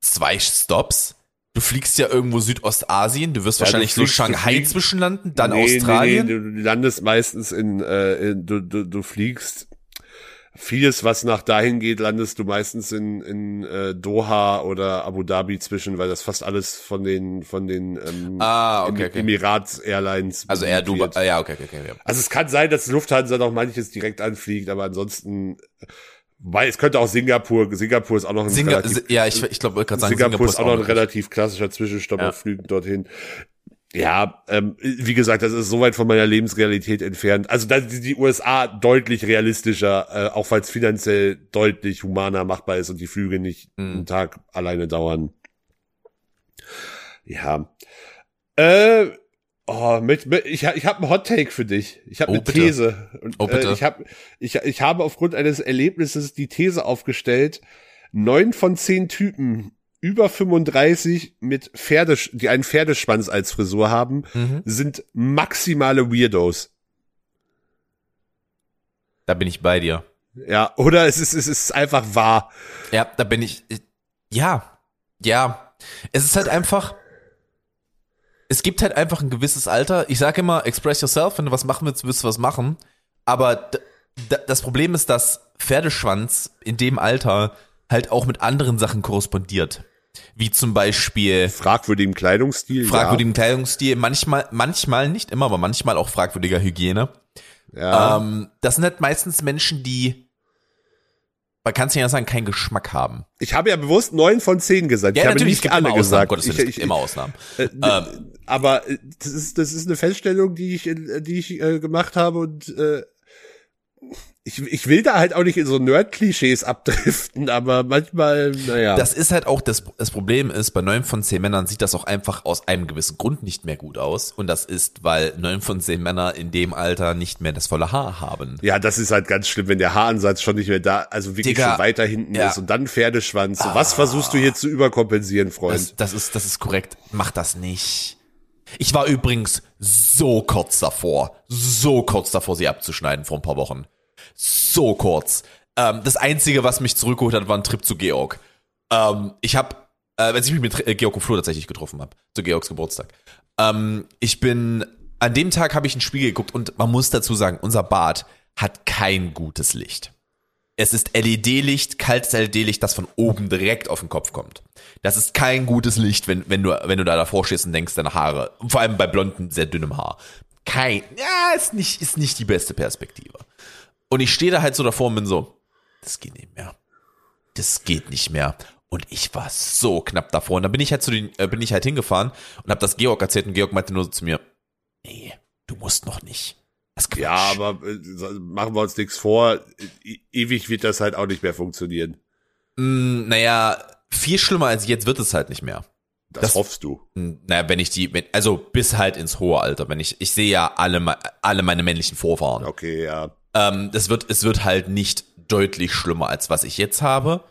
zwei Stops. Du fliegst ja irgendwo Südostasien, du wirst Ja, du wahrscheinlich fliegst- so du Shanghai zwischenlanden, dann nee, Australien. Nee, nee, du landest meistens in, äh, in du, du, du fliegst vieles, was nach dahin geht, landest du meistens in, in äh, Doha oder Abu Dhabi zwischen, weil das fast alles von den von den ähm, Ah, okay, okay. Emirates Airlines. Also eher Dubai, äh, ja, okay, okay, okay. Ja. Also es kann sein, dass Lufthansa noch manches direkt anfliegt, aber ansonsten, weil es könnte auch Singapur, Singapur ist auch noch ein Singa relativ, ja, ich, ich glaube, gerade sagen, Singapur, ist auch noch ein relativ klassischer Zwischenstopp Ja. auf Flügen dorthin. Ja, ähm, wie gesagt, das ist so weit von meiner Lebensrealität entfernt. Also da ist die USA deutlich realistischer, äh, auch weil es finanziell deutlich humaner machbar ist und die Flüge nicht Mhm. einen Tag alleine dauern. Ja. Äh, oh, mit, mit, ich, ich habe einen Hot Take für dich. Ich habe Oh, eine bitte. These. Und, Oh, bitte. Äh, ich, hab, ich, ich habe aufgrund eines Erlebnisses die These aufgestellt, neun von zehn Typen über 35 mit Pferdesch die einen Pferdeschwanz als Frisur haben, Mhm. sind maximale Weirdos. Da bin ich bei dir. Ja, oder es ist, es ist einfach wahr. Ja, da bin ich. Ja, ja. Es ist halt einfach. Es gibt halt einfach ein gewisses Alter. Ich sage immer, express yourself. Wenn du was machen willst, wirst du was machen. Aber das Problem ist, dass Pferdeschwanz in dem Alter halt auch mit anderen Sachen korrespondiert. Wie zum Beispiel Fragwürdigem Kleidungsstil. fragwürdigem Kleidungsstil, manchmal, manchmal, nicht immer, aber manchmal auch fragwürdiger Hygiene. Ja. ja. Ähm, das sind halt meistens Menschen, die, man kann es ja sagen, keinen Geschmack haben. Ich habe ja bewusst neun von zehn gesagt. Ja, ich habe natürlich, nicht es gibt alle immer Ausnahmen, gesagt. Gottes Willen, ich, es gibt ich, immer Ausnahmen. Äh, Ähm. aber äh, das ist das ist eine Feststellung, die ich äh, die ich äh, gemacht habe und äh, ich, ich will da halt auch nicht in so Nerd-Klischees abdriften, aber manchmal, naja. Das ist halt auch das, das Problem ist, bei neun von zehn Männern sieht das auch einfach aus einem gewissen Grund nicht mehr gut aus. Und das ist, weil neun von zehn Männer in dem Alter nicht mehr das volle Haar haben. ja, das ist halt ganz schlimm, wenn der Haaransatz schon nicht mehr da, also wirklich Digga, schon weiter hinten ja. ist und dann Pferdeschwanz. Was versuchst du hier zu überkompensieren, Freund? Das, das ist, das ist korrekt. Mach das nicht. Ich war übrigens so kurz davor, so kurz davor, sie abzuschneiden vor ein paar Wochen. So kurz. Ähm, das Einzige, was mich zurückgeholt hat, war ein Trip zu Georg. Ähm, ich habe, äh, als ich mich mit äh, Georg und Flo tatsächlich getroffen habe, zu Georgs Geburtstag. Ähm, ich bin, an dem Tag habe ich einen Spiegel geguckt und man muss dazu sagen, unser Bad hat kein gutes Licht. Es ist LED-Licht, kaltes LED-Licht, das von oben direkt auf den Kopf kommt. Das ist kein gutes Licht, wenn, wenn, du, wenn du da davor stehst und denkst, deine Haare, vor allem bei blonden, sehr dünnem Haar. Kein, ja, ist nicht, ist nicht die beste Perspektive. Und ich stehe da halt so davor und bin so, das geht nicht mehr. Das geht nicht mehr. Und ich war so knapp davor. Und dann bin ich halt zu den, äh, bin ich halt hingefahren und habe das Georg erzählt und Georg meinte nur so zu mir, nee, du musst noch nicht. Ja, aber äh, machen wir uns nichts vor. E ewig wird das halt auch nicht mehr funktionieren. Mm, naja, viel schlimmer als jetzt wird es halt nicht mehr. Das, Das- hoffst du. Naja, wenn ich die, wenn, also bis halt ins hohe Alter, wenn ich, ich sehe ja alle, alle meine männlichen Vorfahren. Okay, ja. Ähm, das wird, es wird halt nicht deutlich schlimmer als was ich jetzt habe,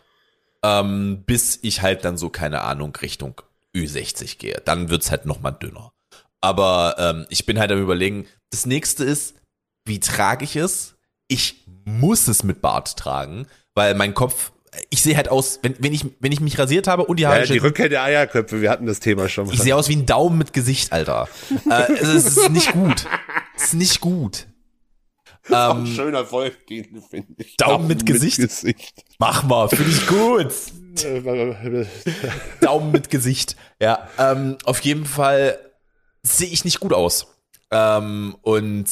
ähm, bis ich halt dann so, keine Ahnung, Richtung Ü60 gehe. Dann wird's halt noch mal dünner. Aber ähm, ich bin halt am überlegen, das nächste ist, wie trage ich es? Ich muss es mit Bart tragen, weil mein Kopf, ich sehe halt aus, wenn, wenn, ich, wenn ich mich rasiert habe und die Haare ja die Rückkehr der Eierköpfe, wir hatten das Thema schon mal. ich sehe aus wie ein Daumen mit Gesicht, Alter. äh, es, es ist nicht gut. Es ist nicht gut. Auch ein Ähm, schöner Folgentitel, finde ich. Daumen mit Gesicht? Gesicht. mach mal, finde ich gut. Daumen mit Gesicht. Ja, ähm, auf jeden Fall sehe ich nicht gut aus. Ähm, und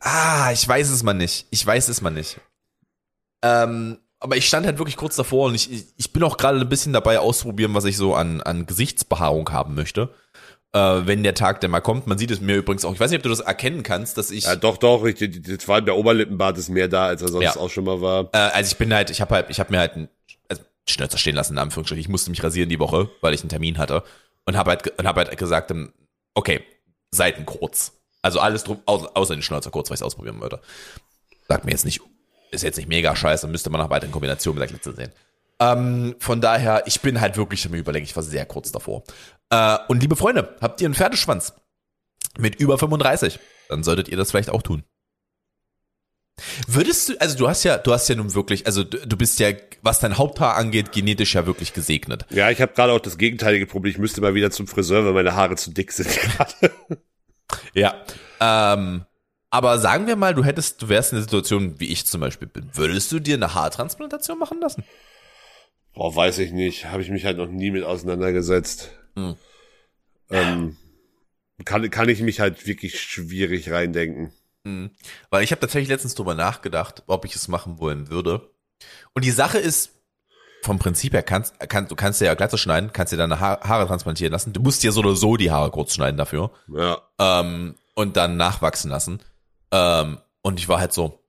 ah, ich weiß es mal nicht. Ich weiß es mal nicht. Ähm, aber ich stand halt wirklich kurz davor und ich, ich- ich bin auch gerade ein bisschen dabei auszuprobieren, was ich so an, an Gesichtsbehaarung haben möchte. Äh, wenn der Tag denn mal kommt. Man sieht es mir übrigens auch. Ich weiß nicht, ob du das erkennen kannst, dass ich. Ja, doch, doch, ich, vor allem der Oberlippenbart ist mehr da, als er sonst Ja. auch schon mal war. Äh, also ich bin halt, ich habe halt, ich habe mir halt einen also Schnäuzer stehen lassen, in Anführungsstrichen. Ich musste mich rasieren die Woche, weil ich einen Termin hatte. Und habe halt, und hab halt gesagt, ähm, okay, Seiten kurz. Also alles drum, außer, außer den Schnäuzer kurz, weil ich es ausprobieren wollte. Sagt mir jetzt nicht, ist jetzt nicht mega scheiße, müsste man noch weiter in Kombination mit der Glitze sehen. Ähm, von daher, ich bin halt wirklich am überlegen, ich war sehr kurz davor. Äh, und liebe Freunde, habt ihr einen Pferdeschwanz mit über 35? Dann solltet ihr das vielleicht auch tun. Würdest du, also du hast ja, du hast ja nun wirklich, also du, du bist ja, was dein Haupthaar angeht, genetisch ja wirklich gesegnet. Ja, ich habe gerade auch das gegenteilige Problem. Ich müsste mal wieder zum Friseur, weil meine Haare zu dick sind gerade. Ja. Ähm, aber sagen wir mal, du hättest, du wärst in der Situation, wie ich zum Beispiel bin. Würdest du dir eine Haartransplantation machen lassen? Boah, weiß ich nicht. Habe ich mich halt noch nie mit auseinandergesetzt. Hm. Ähm, kann, kann ich mich halt wirklich schwierig reindenken. Mhm. Weil ich habe tatsächlich letztens drüber nachgedacht, ob ich es machen wollen würde. Und die Sache ist, vom Prinzip her kannst, kann, du kannst dir ja Glatze schneiden, kannst dir deine ha Haare transplantieren lassen. Du musst dir so oder so die Haare kurz schneiden dafür. Ja. ähm, und dann nachwachsen lassen. Ähm, und ich war halt so,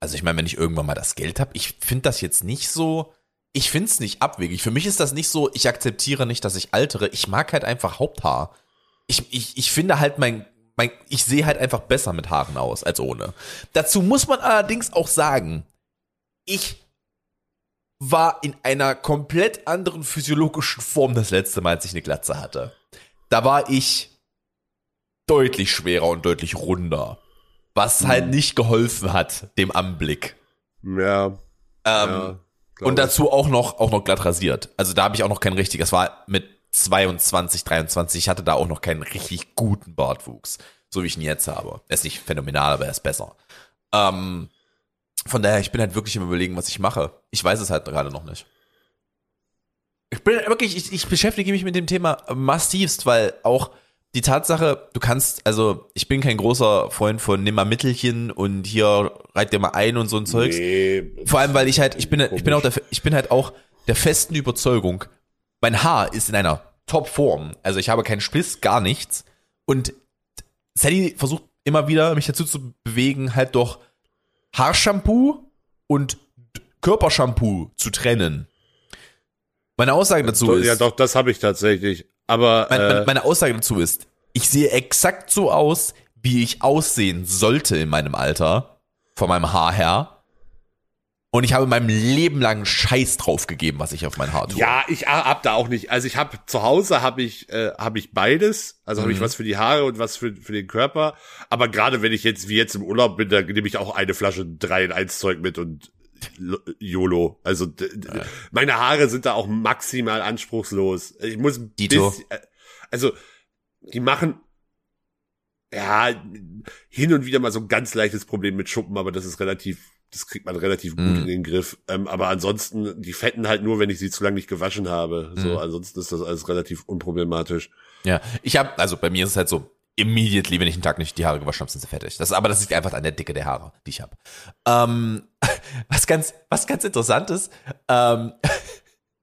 also ich meine, wenn ich irgendwann mal das Geld habe, ich finde das jetzt nicht so, ich finde es nicht abwegig. Für mich ist das nicht so, ich akzeptiere nicht, dass ich altere. Ich mag halt einfach Haupthaar. Ich, ich, ich finde halt mein, mein, ich sehe halt einfach besser mit Haaren aus als ohne. Dazu muss man allerdings auch sagen, ich war in einer komplett anderen physiologischen Form das letzte Mal, als ich eine Glatze hatte. Da war ich deutlich schwerer und deutlich runder. Was halt nicht geholfen hat, dem Anblick. Ja. Ähm, ja und dazu auch noch, auch noch glatt rasiert. Also da habe ich auch noch kein richtig, das war mit 22, 23, ich hatte da auch noch keinen richtig guten Bartwuchs. So wie ich ihn jetzt habe. Er ist nicht phänomenal, aber er ist besser. Ähm, von daher, ich bin halt wirklich im Überlegen, was ich mache. Ich weiß es halt gerade noch nicht. Ich bin wirklich, ich, ich beschäftige mich mit dem Thema massivst, weil auch die Tatsache, du kannst, also ich bin kein großer Freund von nimm mal Mittelchen und hier reit dir mal ein und so ein Zeugs. Nee, Vor allem, weil ich halt, ich bin, ich bin auch der, ich bin halt auch der festen Überzeugung, mein Haar ist in einer Top-Form. Also ich habe keinen Spliss, gar nichts. Und Sally versucht immer wieder, mich dazu zu bewegen, halt doch Haarshampoo und Körpershampoo zu trennen. Meine Aussage dazu ist. Ja, doch, das habe ich tatsächlich. Aber Meine, meine, äh, meine Aussage dazu ist, ich sehe exakt so aus, wie ich aussehen sollte in meinem Alter, von meinem Haar her. Und ich habe meinem Leben lang Scheiß drauf gegeben, was ich auf mein Haar tue. ja, ich hab da auch nicht. Also ich habe zu Hause habe ich äh, habe ich beides. Also habe ich Mhm. was für die Haare und was für für den Körper. Aber gerade wenn ich jetzt wie jetzt im Urlaub bin, da nehme ich auch eine Flasche 3 in 1 Zeug mit und YOLO. Also d- meine Haare sind da auch maximal anspruchslos. Ich muss ein Dito. bisschen, äh, also die machen ja hin und wieder mal so ein ganz leichtes Problem mit Schuppen, aber das ist relativ, das kriegt man relativ gut Mhm. in den Griff. Ähm, aber ansonsten, die fetten halt nur, wenn ich sie zu lange nicht gewaschen habe. So, Mhm. ansonsten ist das alles relativ unproblematisch. Ja, ich habe, also bei mir ist es halt so, immediately, wenn ich einen Tag nicht die Haare gewaschen habe, sind sie fertig. Das, aber das liegt einfach an der Dicke der Haare, die ich habe. Ähm, was ganz, was ganz interessant ist, ähm,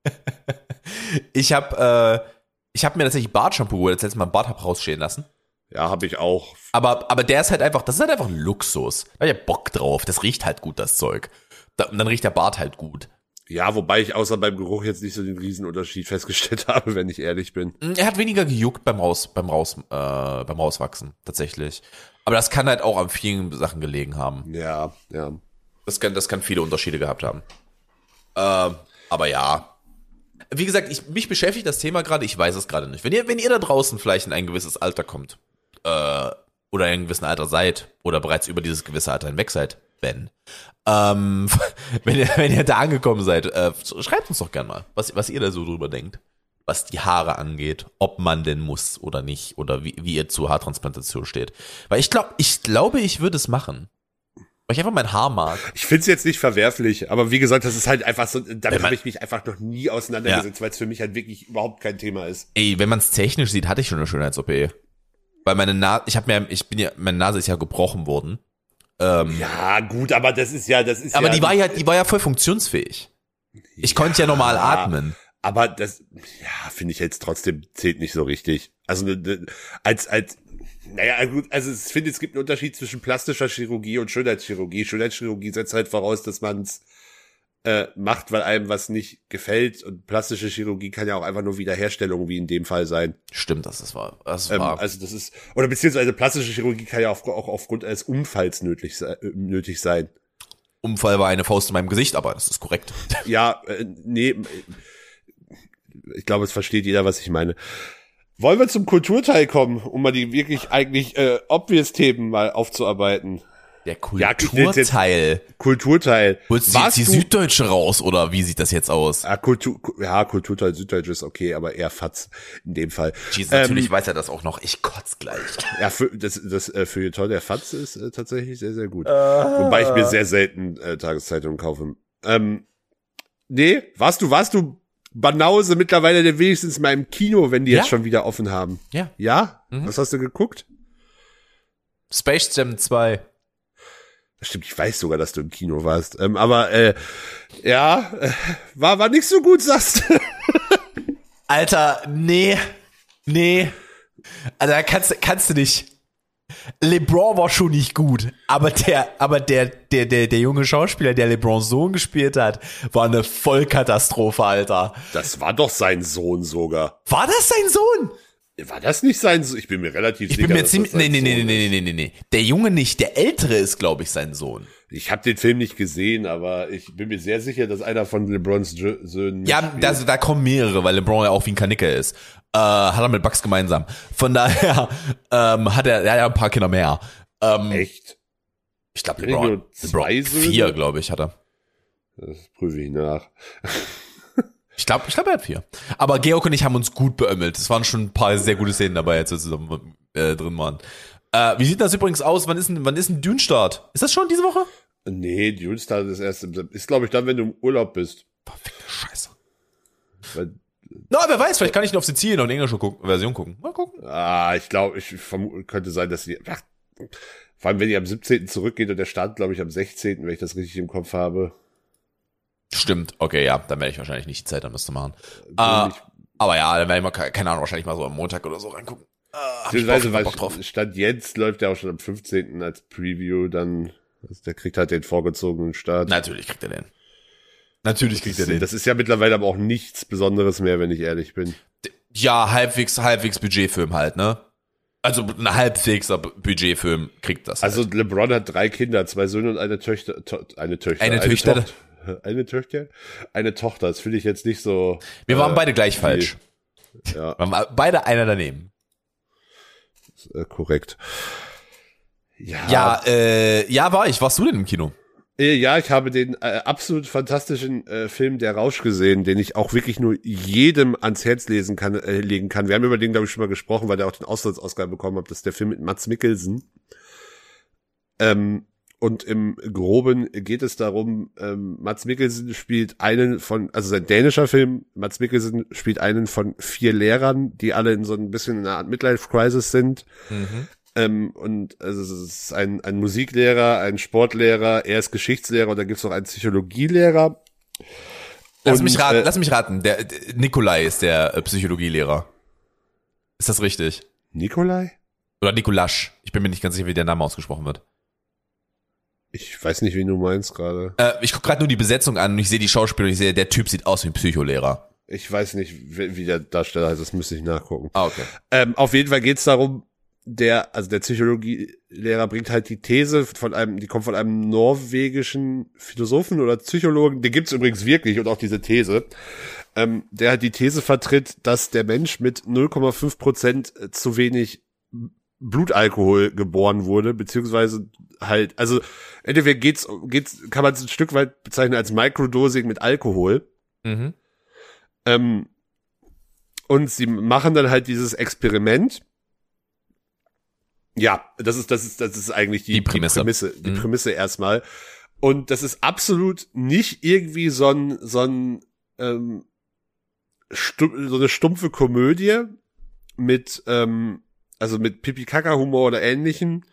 ich habe, äh, ich habe mir tatsächlich Bartshampoo geholt, als letztes Mal einen Bart hab rausstehen lassen. Ja, habe ich auch. Aber, aber der ist halt einfach, das ist halt einfach ein Luxus. Da hab ich ja Bock drauf. Das riecht halt gut, das Zeug. Da, und dann riecht der Bart halt gut. Ja, wobei ich außer beim Geruch jetzt nicht so den Riesenunterschied festgestellt habe, wenn ich ehrlich bin. Mm, Er hat weniger gejuckt beim Raus, beim Raus, äh, beim Rauswachsen, tatsächlich. Aber das kann halt auch an vielen Sachen gelegen haben. Ja, ja. Das kann, das kann viele Unterschiede gehabt haben. Ähm, aber ja. Wie gesagt, ich, mich beschäftigt das Thema gerade, ich weiß es gerade nicht. Wenn ihr, wenn ihr da draußen vielleicht in ein gewisses Alter kommt, äh, oder in einem gewissen Alter seid, oder bereits über dieses gewisse Alter hinweg seid, Ben, ähm, wenn ihr, wenn ihr da angekommen seid, äh, schreibt uns doch gern mal, was, was ihr da so drüber denkt. Was die Haare angeht, ob man denn muss oder nicht, oder wie, wie ihr zu Haartransplantation steht. Weil ich glaube, ich glaube, ich würde es machen. Weil ich einfach mein Haar mag. Ich find's jetzt nicht verwerflich, aber wie gesagt, das ist halt einfach so, damit habe ich mich einfach noch nie auseinandergesetzt, weil es für mich halt wirklich überhaupt kein Thema ist. Ey, wenn man es technisch sieht, hatte ich schon eine Schönheits-OP. Weil meine Nase, ich habe mir, ich bin ja, meine Nase ist ja gebrochen worden. Ähm, Ja, gut, aber das ist ja, das ist aber ja. die war ja, die war ja voll funktionsfähig. Ich konnte ja normal atmen. Aber das, ja, finde ich jetzt trotzdem zählt nicht so richtig. Also als als naja, gut, also ich finde, es gibt einen Unterschied zwischen plastischer Chirurgie und Schönheitschirurgie. Schönheitschirurgie setzt halt voraus, dass man es äh, macht, weil einem was nicht gefällt. Und plastische Chirurgie kann ja auch einfach nur Wiederherstellung, wie in dem Fall sein. Stimmt, das, das war, das Ähm, war. also das ist, oder beziehungsweise plastische Chirurgie kann ja auf, auch aufgrund eines Unfalls nötig, äh, nötig sein. Unfall war eine Faust in meinem Gesicht, aber das ist korrekt. Ja, äh, nee, äh, ich glaube, es versteht jeder, was ich meine. Wollen wir zum Kulturteil kommen, um mal die wirklich eigentlich äh, obvious Themen mal aufzuarbeiten? Der Ja, Kulturteil. Kulturteil. Holst du jetzt die Süddeutsche raus oder wie sieht das jetzt aus? Ah, Kultur, ja, Kulturteil Süddeutsch ist okay, aber eher Fatz in dem Fall. Jesus, Ähm, natürlich weiß er das auch noch. Ich kotz gleich. Ja, für, das, das äh, Feuilleton der Fatz ist äh, tatsächlich sehr, sehr gut. Wobei ich mir sehr selten äh, Tageszeitungen kaufe. Ähm, nee, warst du, warst du Banause mittlerweile denn wenigstens mal im Kino, wenn die Ja. jetzt schon wieder offen haben? Ja. Ja? Mhm. Was hast du geguckt? Space Jam 2. Stimmt, ich weiß sogar, dass du im Kino warst. Ähm, aber äh, ja, äh, war, war nicht so gut, sagst du. Alter, nee. Nee. Also da kannst, kannst du nicht. LeBron war schon nicht gut, aber der, aber der, der, der, der junge Schauspieler, der LeBrons Sohn gespielt hat, war eine Vollkatastrophe, Alter. Das war doch sein Sohn sogar. War das sein Sohn? War das nicht sein Sohn? Ich bin mir relativ Ich sicher. bin mir ziemlich, das nee, nee, nee, nee, nee, nee, nee, nee. Der Junge nicht, der Ältere ist, glaube ich, sein Sohn. Ich habe den Film nicht gesehen, aber ich bin mir sehr sicher, dass einer von LeBrons Söhnen. Ja, da, da kommen mehrere, weil LeBron ja auch wie ein Kanicke ist. Äh, hat er mit Bucks gemeinsam. Von daher ähm, hat er, ja ein paar Kinder mehr. Ähm, Echt? ich glaube, LeBron, LeBron vier, glaube ich, hat er. Das prüfe ich nach. Ich glaube, ich glaube, er hat vier. Aber Georg und ich haben uns gut beömmelt. Es waren schon ein paar sehr gute Szenen dabei, als wir zusammen äh, drin waren. Äh, wie sieht das übrigens aus? Wann ist ein, wann ist ein Dune-Start? Ist das schon diese Woche? Nee, Dune Star ist erst im, ist, glaube ich, dann, wenn du im Urlaub bist. Verfickte Scheiße. Weil, Na, wer weiß, vielleicht kann ich ihn auf Sizilien und englische gucken, Version gucken. Mal gucken. ah, ich glaube, ich vermute, könnte sein, dass die, ach, vor allem, wenn die am 17. zurückgeht und der Start, glaube ich, am 16., wenn ich das richtig im Kopf habe. Stimmt, okay, ja, dann werde ich wahrscheinlich nicht die Zeit haben, das zu machen. Äh, aber ja, dann werde ich mal, ke- keine Ahnung, wahrscheinlich mal so am Montag oder so reingucken. Äh, ich Beziehungsweise, Bock, weil drauf. Stand jetzt läuft ja auch schon am 15. als Preview, dann Also der kriegt halt den vorgezogenen Start. Natürlich kriegt er den. Natürlich kriegt er den. das ist ja mittlerweile aber auch nichts Besonderes mehr, wenn ich ehrlich bin. Ja, halbwegs, halbwegs Budgetfilm halt, ne? Also ein halbwegs Budgetfilm kriegt das. Also halt. LeBron hat drei Kinder, zwei Söhne und eine Töchter. To eine Töchter. Eine Töchter. Tochter, eine Töchter? Eine Tochter. Das finde ich jetzt nicht so. Wir waren äh, beide gleich falsch. Ja, Wir waren beide einer daneben. äh, korrekt. Ja, Ja, äh, ja, war ich. Warst du denn im Kino? Äh, Ja, ich habe den äh, absolut fantastischen äh, Film Der Rausch gesehen, den ich auch wirklich nur jedem ans Herz lesen kann, äh, legen kann. Wir haben über den, glaube ich, schon mal gesprochen, weil der auch den Auslandsausgabe bekommen hat. Das ist der Film mit Mats Mikkelsen. Ähm, und im Groben geht es darum, ähm, Mats Mikkelsen spielt einen von, also sein dänischer Film, Mats Mikkelsen spielt einen von vier Lehrern, die alle in so ein bisschen in einer Art Midlife-Crisis sind. Ähm, und also es ist ein, ein Musiklehrer, ein Sportlehrer, er ist Geschichtslehrer und da gibt's noch einen Psychologielehrer. Lass Und, mich raten, äh, lass mich raten. Der, der Nikolai ist der äh, Psychologielehrer. Ist das richtig? Nikolai? Oder Nikolasch. Ich bin mir nicht ganz sicher, wie der Name ausgesprochen wird. Ich weiß nicht, wen du meinst gerade. Äh, ich gucke gerade nur die Besetzung an und ich sehe die Schauspieler und ich sehe, der Typ sieht aus wie ein Psycholehrer. Ich weiß nicht, wie, der Darsteller heißt, das müsste ich nachgucken. Ah, okay. Ähm, auf jeden Fall geht's darum, der, also der Psychologielehrer bringt halt die These von einem, die kommt von einem norwegischen Philosophen oder Psychologen, den gibt's übrigens wirklich und auch diese These, ähm, der halt die These vertritt, dass der Mensch mit 0,5 Prozent zu wenig Blutalkohol geboren wurde, beziehungsweise halt, also entweder geht's, geht's, kann man es ein Stück weit bezeichnen als Microdosing mit Alkohol. Mhm. Ähm, und sie machen dann halt dieses Experiment. Ja, das ist, das ist, das ist eigentlich die, Die Prämisse. Die Prämisse, die Mhm. Prämisse erstmal. Und das ist absolut nicht irgendwie so ein, so ein, ähm, so eine stumpfe Komödie mit, ähm, also mit Pipi-Kaka-Humor oder ähnlichem.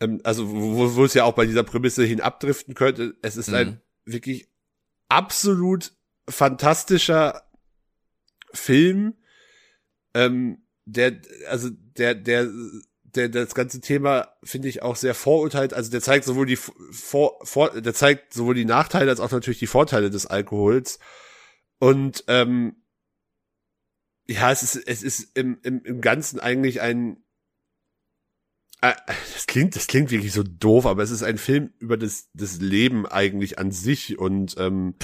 Ähm, also, wo, wo es ja auch bei dieser Prämisse hin abdriften könnte. Es ist Mhm. ein wirklich absolut fantastischer Film, ähm, der, also der, der, der, das ganze Thema finde ich auch sehr vorurteilt. Also der zeigt sowohl die vor, vor, der zeigt sowohl die Nachteile als auch natürlich die Vorteile des Alkohols. Und ähm, ja, es ist, es ist im, im, im Ganzen eigentlich ein äh, das klingt, das klingt wirklich so doof, aber es ist ein Film über das, das Leben eigentlich an sich und ähm,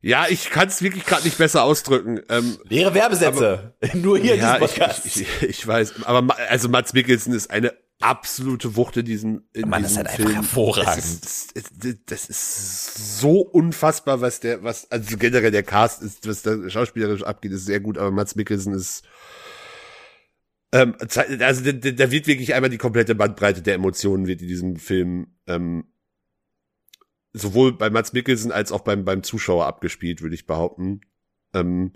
ja, ich kann es wirklich gerade nicht besser ausdrücken. Ähm, Leere Werbesätze. Nur hier ja, in diesem ich, Podcast. ich, ich, ich weiß, aber also Mats Mikkelsen ist eine absolute Wucht in diesem, in Mann, das diesem ist halt einfach Film. hervorragend. Es ist, das ist so unfassbar, was der, was, also generell der Cast ist, was da schauspielerisch abgeht, ist sehr gut, aber Mats Mikkelsen ist, ähm, also da, da wird wirklich einmal die komplette Bandbreite der Emotionen wird in diesem Film, ähm, sowohl bei Mats Mikkelsen als auch beim, beim Zuschauer abgespielt, würde ich behaupten. Ähm,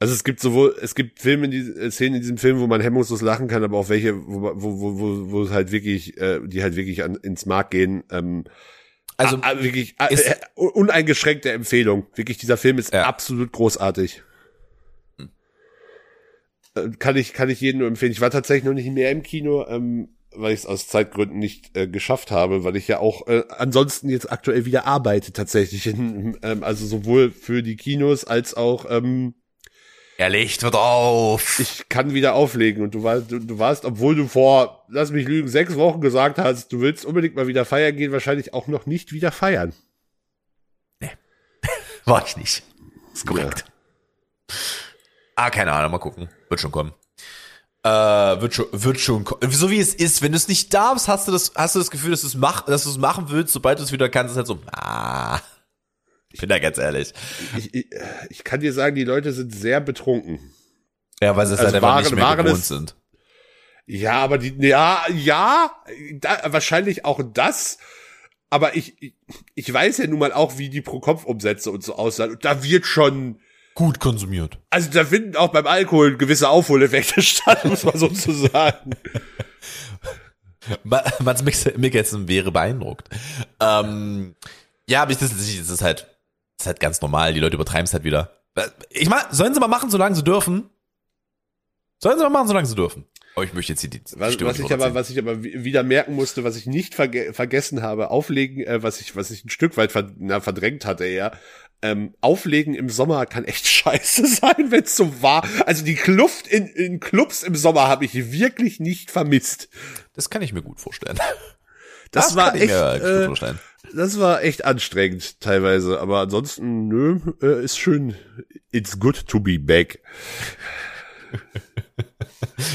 also es gibt sowohl, es gibt Filme, die, äh, Szenen in diesem Film, wo man hemmungslos lachen kann, aber auch welche, wo, wo, wo, wo, wo es halt wirklich, äh, die halt wirklich an, ins Mark gehen. Ähm, Also, ah, ah, wirklich ah, ist- äh, uneingeschränkte Empfehlung. Wirklich, dieser Film ist Ja. absolut großartig. Äh, Kann ich, kann ich jedem nur empfehlen. Ich war tatsächlich noch nicht mehr im Kino, ähm, weil ich es aus Zeitgründen nicht äh, geschafft habe, weil ich ja auch äh, ansonsten jetzt aktuell wieder arbeite tatsächlich. In, ähm, also sowohl für die Kinos als auch ähm, er legt wird auf. ich kann wieder auflegen und du warst, du, du warst, obwohl du vor, lass mich lügen, sechs Wochen gesagt hast, du willst unbedingt mal wieder feiern gehen, wahrscheinlich auch noch nicht wieder feiern. War ich nicht. Ist korrekt. Ah, keine Ahnung, mal gucken. Wird schon kommen. Äh, wird schon, wird schon kommen. So wie es ist, wenn du es nicht darfst, hast du das, hast du das Gefühl, dass du es mach, dass du es machen willst, sobald du es wieder kannst, ist halt so, ah. Ich bin da ganz ehrlich. Ich, ich, ich kann dir sagen, die Leute sind sehr betrunken. Ja, weil sie es Also halt waren- nicht mehr gewohnt es- sind. Ja, aber die, ja, ja, da, wahrscheinlich auch das. Aber ich, ich, weiß ja nun mal auch, wie die Pro-Kopf-Umsätze und so aussahen. Und da wird schon, Gut konsumiert. also da finden auch beim Alkohol gewisse Aufholeffekte statt, muss man so zu sagen. Ma- Mats Mikkelsen wäre beeindruckt. Ähm, ja, aber ich, das, das ist halt, ist halt ganz normal. Die Leute übertreiben es halt wieder. Ich meine, sollen sie mal machen, solange sie dürfen? Sollen sie mal machen, solange sie dürfen? Oh, ich möchte jetzt hier die Was, Stimme was ich aber, was ich aber wi- wieder merken musste, was ich nicht verge vergessen habe, auflegen, äh, was ich, was ich ein Stück weit ver na, verdrängt hatte eher. Ähm, auflegen im Sommer kann echt scheiße sein, wenn es so war. Also die Kluft in, in Clubs im Sommer habe ich wirklich nicht vermisst. Das kann ich mir gut vorstellen. Das, war kann ich echt, äh, das war echt anstrengend teilweise. Aber ansonsten, nö, äh, ist schön. It's good to be back.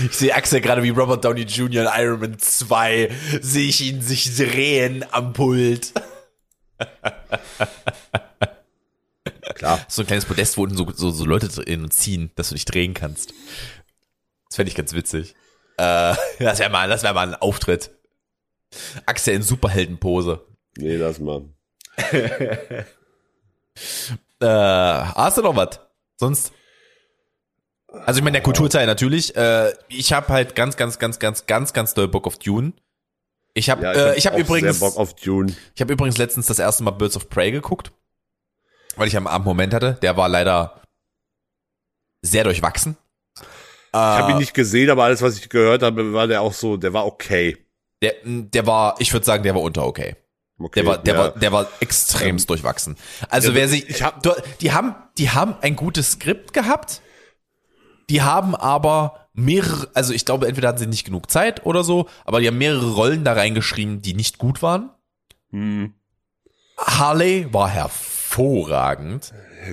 Ich sehe Axel gerade wie Robert Downey Jr. in Iron Man 2. Sehe ich ihn sich drehen am Pult. Klar. So ein kleines Podest, wo unten so, so, so Leute drin ziehen, dass du dich drehen kannst. Das fände ich ganz witzig. Äh, das wäre mal, das wäre mal ein Auftritt. Axel in Superheldenpose. Nee, das mal. Äh, hast du noch was? Sonst? Also ich meine, der Kulturteil natürlich. Äh, ich habe halt ganz, ganz, ganz, ganz, ganz, ganz doll Bock auf Dune. Ich habe, Ja, äh, hab ich habe übrigens, sehr Bock auf Dune. ich habe übrigens letztens das erste Mal Birds of Prey geguckt, weil ich am Abend Moment hatte. Der war leider sehr durchwachsen. Ich habe Äh, ihn nicht gesehen, aber alles, was ich gehört habe, war der auch so, der war okay. Der, der war, ich würde sagen, der war unter okay. okay Der war, der ja. war, der war extremst durchwachsen. Also Ja, wer sich, ich hab- die haben, die haben ein gutes Skript gehabt. Die haben aber mehrere, also ich glaube, entweder hatten sie nicht genug Zeit oder so, aber die haben mehrere Rollen da reingeschrieben, die nicht gut waren. Hm. Harley war hervorragend.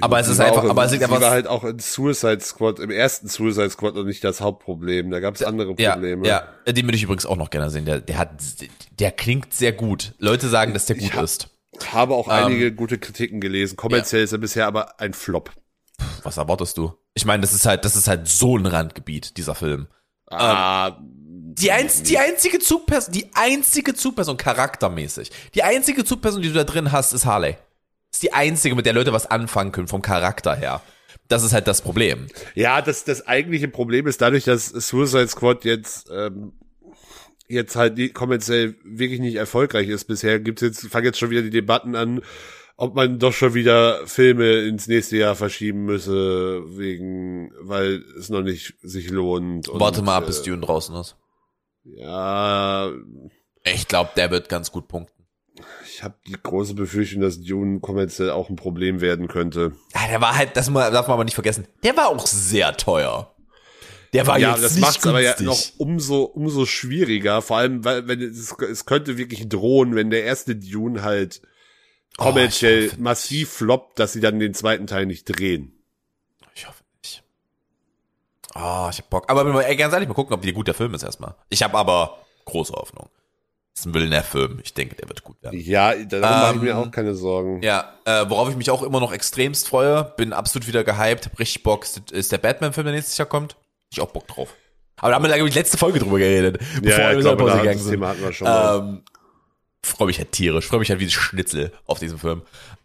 Aber es ist einfach, auch, aber es liegt sie war einfach, halt auch in Suicide Squad, im ersten Suicide Squad noch nicht das Hauptproblem. Da gab es andere ja, Probleme. ja, den würde ich übrigens auch noch gerne sehen. Der, der hat, der klingt sehr gut. Leute sagen, dass der gut hab- ist. Habe auch Ähm, einige gute Kritiken gelesen. Kommerziell ist er bisher aber ein Flop. Was erwartest du? Ich meine, das ist halt, das ist halt so ein Randgebiet, dieser Film. Ah, Die, einz die einzige Zugperson, die einzige Zugperson charaktermäßig, die einzige Zugperson, die du da drin hast, ist Harley. Ist die einzige, mit der Leute was anfangen können vom Charakter her. Das ist halt das Problem. ja, das, das eigentliche Problem ist dadurch, dass Suicide Squad jetzt, ähm, jetzt halt kommerziell wirklich nicht erfolgreich ist bisher, gibt's jetzt, fangen jetzt schon wieder die Debatten an, ob man doch schon wieder Filme ins nächste Jahr verschieben müsse, wegen, weil es noch nicht sich lohnt. Und, Warte mal ab, äh, bis Dune draußen ist. Ja, Ich glaube, der wird ganz gut punkten. Ich habe die große Befürchtung, dass Dune kommerziell auch ein Problem werden könnte. Ja, der war halt, das darf man aber nicht vergessen, der war auch sehr teuer. Der war ja, jetzt das nicht macht es aber ja noch umso umso schwieriger, vor allem weil wenn es, es könnte wirklich drohen, wenn der erste Dune halt Oh, kommerziell hoffe massiv floppt, dass sie dann den zweiten Teil nicht drehen. Ich hoffe nicht. Ah, ich hab Bock. Aber ey, ganz ehrlich, mal gucken, ob wie gut der Film ist erstmal. Ich habe aber große Hoffnung. Das ist ein Villeneuve-Film. Ich denke, der wird gut werden. Ja, darum mache ich mir Ähm, auch keine Sorgen. Ja, äh, worauf ich mich auch immer noch extremst freue, bin absolut wieder gehypt, hab richtig Bock, ist, der Batman-Film, der nächstes Jahr kommt. Ich auch Bock drauf. Aber da haben wir, glaube ich, letzte Folge drüber geredet, bevor ja, wir in die glaube, Pause da, gegangen das sind. Thema hatten wir schon. Ähm, freue mich halt tierisch, freue mich halt wie Schnitzel auf diesen Film.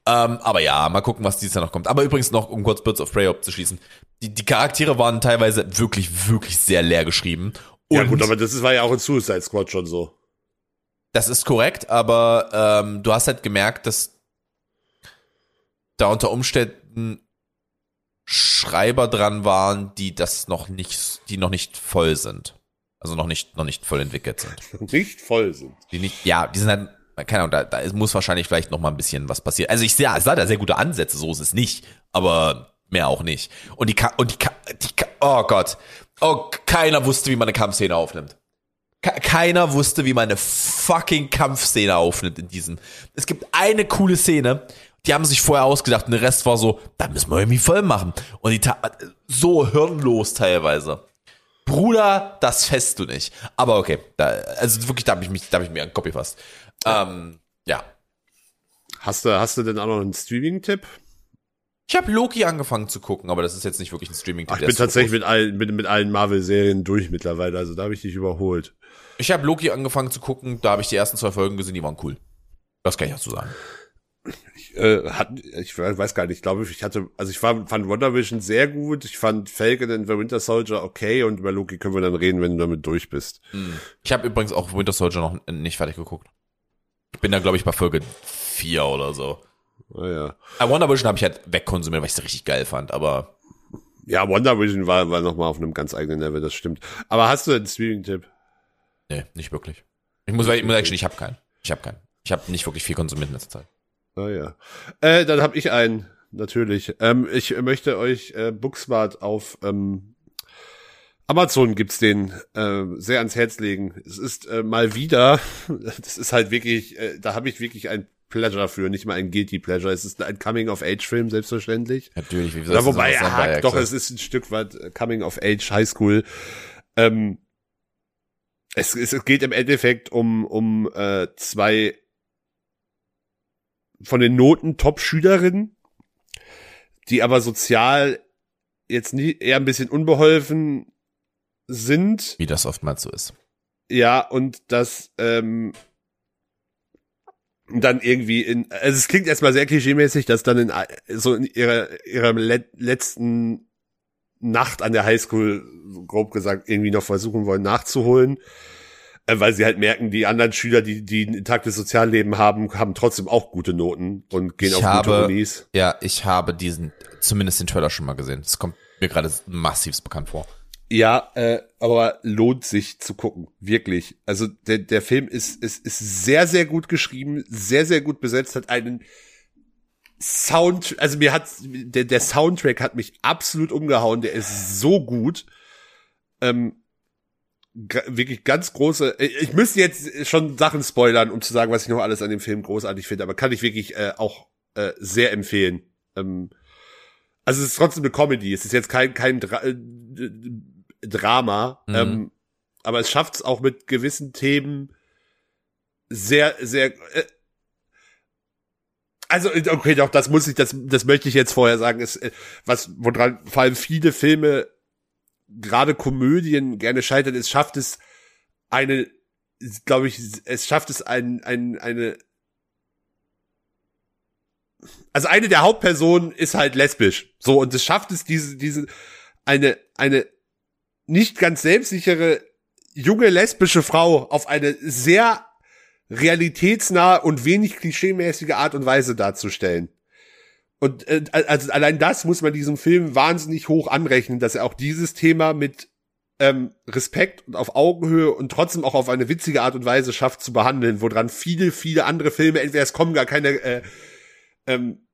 Ähm, aber ja, mal gucken, was dieses Jahr noch kommt. Aber übrigens noch, um kurz Birds of Prey abzuschließen, die, die Charaktere waren teilweise wirklich, wirklich sehr leer geschrieben. Und ja gut, aber das war ja auch in Suicide Squad schon so. Das ist korrekt, aber ähm, du hast halt gemerkt, dass da unter Umständen Schreiber dran waren, die das noch nicht, die noch nicht voll sind. Also noch nicht, noch nicht voll entwickelt sind. Nicht voll sind. Die nicht, ja, die sind halt, keine Ahnung, da, da muss wahrscheinlich vielleicht noch mal ein bisschen was passieren. Also ich sehe, es sah da sehr gute Ansätze, so ist es nicht, aber mehr auch nicht. Und die, Ka und die, Ka die Ka oh Gott, oh, keiner wusste, wie man eine Kampfszene aufnimmt. Ke- Keiner wusste, wie man eine fucking Kampfszene aufnimmt in diesem. Es gibt eine coole Szene, die haben sich vorher ausgedacht und der Rest war so, da müssen wir irgendwie voll machen. Und die ta so hirnlos teilweise. Bruder, das fest du nicht. Aber okay, da, also wirklich, da habe ich mich, da habe ich mir einen Kopf gefasst. Ähm, ja. Hast du, hast du denn auch noch einen Streaming-Tipp? Ich habe Loki angefangen zu gucken, aber das ist jetzt nicht wirklich ein streaming Ach, ich bin tatsächlich mit allen, mit, mit allen Marvel-Serien durch mittlerweile, also da habe ich dich überholt. Ich habe Loki angefangen zu gucken, da habe ich die ersten zwei Folgen gesehen, die waren cool. Das kann ich dazu sagen. äh, hat, ich weiß gar nicht, ich glaube, ich hatte, also ich fand, fand Wonder Vision sehr gut, ich fand Falcon and the Winter Soldier okay und über Loki können wir dann reden, wenn du damit durch bist. Ich habe übrigens auch Winter Soldier noch nicht fertig geguckt. Ich bin da, glaube ich, bei Folge 4 oder so. Naja. Äh, Wonder Vision habe ich halt wegkonsumiert, weil ich es richtig geil fand, aber Ja, Wonder Vision war, war nochmal auf einem ganz eigenen Level, das stimmt. Aber hast du einen Streaming-Tipp? Nee, nicht wirklich. Ich muss, ich muss sagen, ich habe keinen. Ich habe keinen. Ich habe nicht wirklich viel konsumiert in letzter Zeit. Ah ja. Äh, dann habe ich einen, natürlich. Ähm, ich möchte euch äh, Booksmart auf ähm, Amazon gibt's den äh, sehr ans Herz legen. Es ist äh, mal wieder, das ist halt wirklich, äh, da habe ich wirklich ein Pleasure für, nicht mal ein Guilty Pleasure. Es ist ein Coming-of-Age-Film, selbstverständlich. Natürlich, wie Ja, wobei, ja, doch, es ist ein Stück weit äh, Coming-of-Age Highschool. Ähm, es, es geht im Endeffekt um, um äh, zwei von den Noten Top-Schülerinnen, die aber sozial jetzt nie, eher ein bisschen unbeholfen sind. Wie das oftmals so ist. Ja, und das ähm, dann irgendwie in, also es klingt erstmal sehr klischeemäßig, dass dann in so in ihrer ihrer let, letzten Nacht an der Highschool, grob gesagt, irgendwie noch versuchen wollen nachzuholen, äh, weil sie halt merken, die anderen Schüler, die die ein intaktes Sozialleben haben, haben trotzdem auch gute Noten und gehen Ich auf habe- gute Unis. Ja, ich habe diesen, zumindest den Trailer schon mal gesehen. Das kommt mir gerade massivst bekannt vor. Ja, äh, aber lohnt sich zu gucken, wirklich. Also der, der Film ist, ist, ist sehr, sehr gut geschrieben, sehr, sehr gut besetzt, hat einen Sound, also mir hat der, der Soundtrack hat mich absolut umgehauen, der ist so gut. Ähm, wirklich ganz große. Ich ich müsste jetzt schon Sachen spoilern, um zu sagen, was ich noch alles an dem Film großartig finde, aber kann ich wirklich äh, auch äh, sehr empfehlen. Ähm, also es ist trotzdem eine Comedy. Es ist jetzt kein kein Dra äh, Drama, Mhm. ähm, aber es schafft es auch mit gewissen Themen sehr sehr. Äh, also okay, doch das muss ich, das das möchte ich jetzt vorher sagen, ist äh, was woran vor allem viele Filme gerade Komödien gerne scheitern, es schafft es eine, glaube ich, es schafft es ein, ein, eine, also eine der Hauptpersonen ist halt lesbisch, so und es schafft es diese, diese, eine, eine nicht ganz selbstsichere junge lesbische Frau auf eine sehr realitätsnahe und wenig klischeemäßige Art und Weise darzustellen. Und äh, also allein das muss man diesem Film wahnsinnig hoch anrechnen, dass er auch dieses Thema mit ähm, Respekt und auf Augenhöhe und trotzdem auch auf eine witzige Art und Weise schafft zu behandeln, woran viele, viele andere Filme, entweder es kommen gar keine äh, ähm,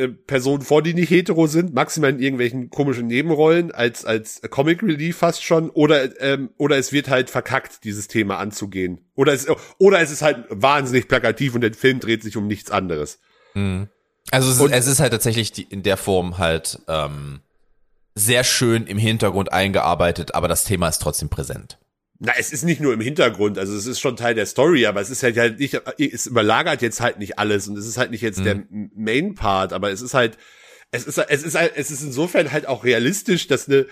äh, Personen vor, die nicht hetero sind, maximal in irgendwelchen komischen Nebenrollen, als, als Comic Relief fast schon, oder, ähm, oder es wird halt verkackt, dieses Thema anzugehen. Oder es, oder es ist halt wahnsinnig plakativ und der Film dreht sich um nichts anderes. Also es Und- ist, es ist halt tatsächlich die, in der Form halt ähm, sehr schön im Hintergrund eingearbeitet, aber das Thema ist trotzdem präsent. Na, es ist nicht nur im Hintergrund, also es ist schon Teil der Story, aber es ist halt halt nicht, es überlagert jetzt halt nicht alles und es ist halt nicht jetzt der Main Part, aber es ist halt, es ist, es ist, halt- es ist insofern halt auch realistisch, dass eine,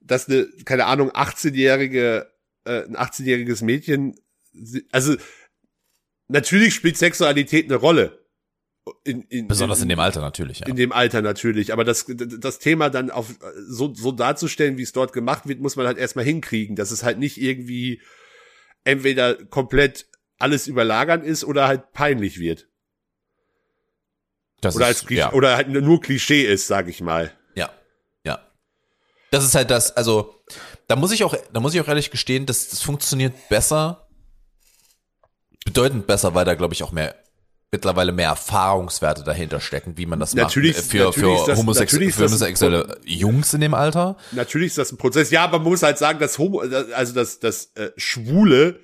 dass eine, keine Ahnung, 18-jährige, äh, ein 18-jähriges Mädchen, also natürlich spielt Sexualität eine Rolle. In, in, Besonders in dem Alter natürlich, ja. in dem Alter natürlich. Aber das, das Thema dann auf so, so darzustellen, wie es dort gemacht wird, muss man halt erstmal hinkriegen, dass es halt nicht irgendwie entweder komplett alles überlagern ist oder halt peinlich wird. Das Oder ist, als Klisch- ja. oder halt nur Klischee ist, sag ich mal. Ja, ja. Das ist halt das, also da muss ich auch, da muss ich auch ehrlich gestehen, dass das funktioniert besser, bedeutend besser, weil da glaube ich auch mehr mittlerweile mehr Erfahrungswerte dahinter stecken, wie man das Natürlich- macht äh, für, natürlich ist für, das- homosex natürlich für homosexuelle Jungs in dem Alter. Natürlich ist das ein Prozess. Ja, aber man muss halt sagen, dass Homo, also dass das äh, Schwule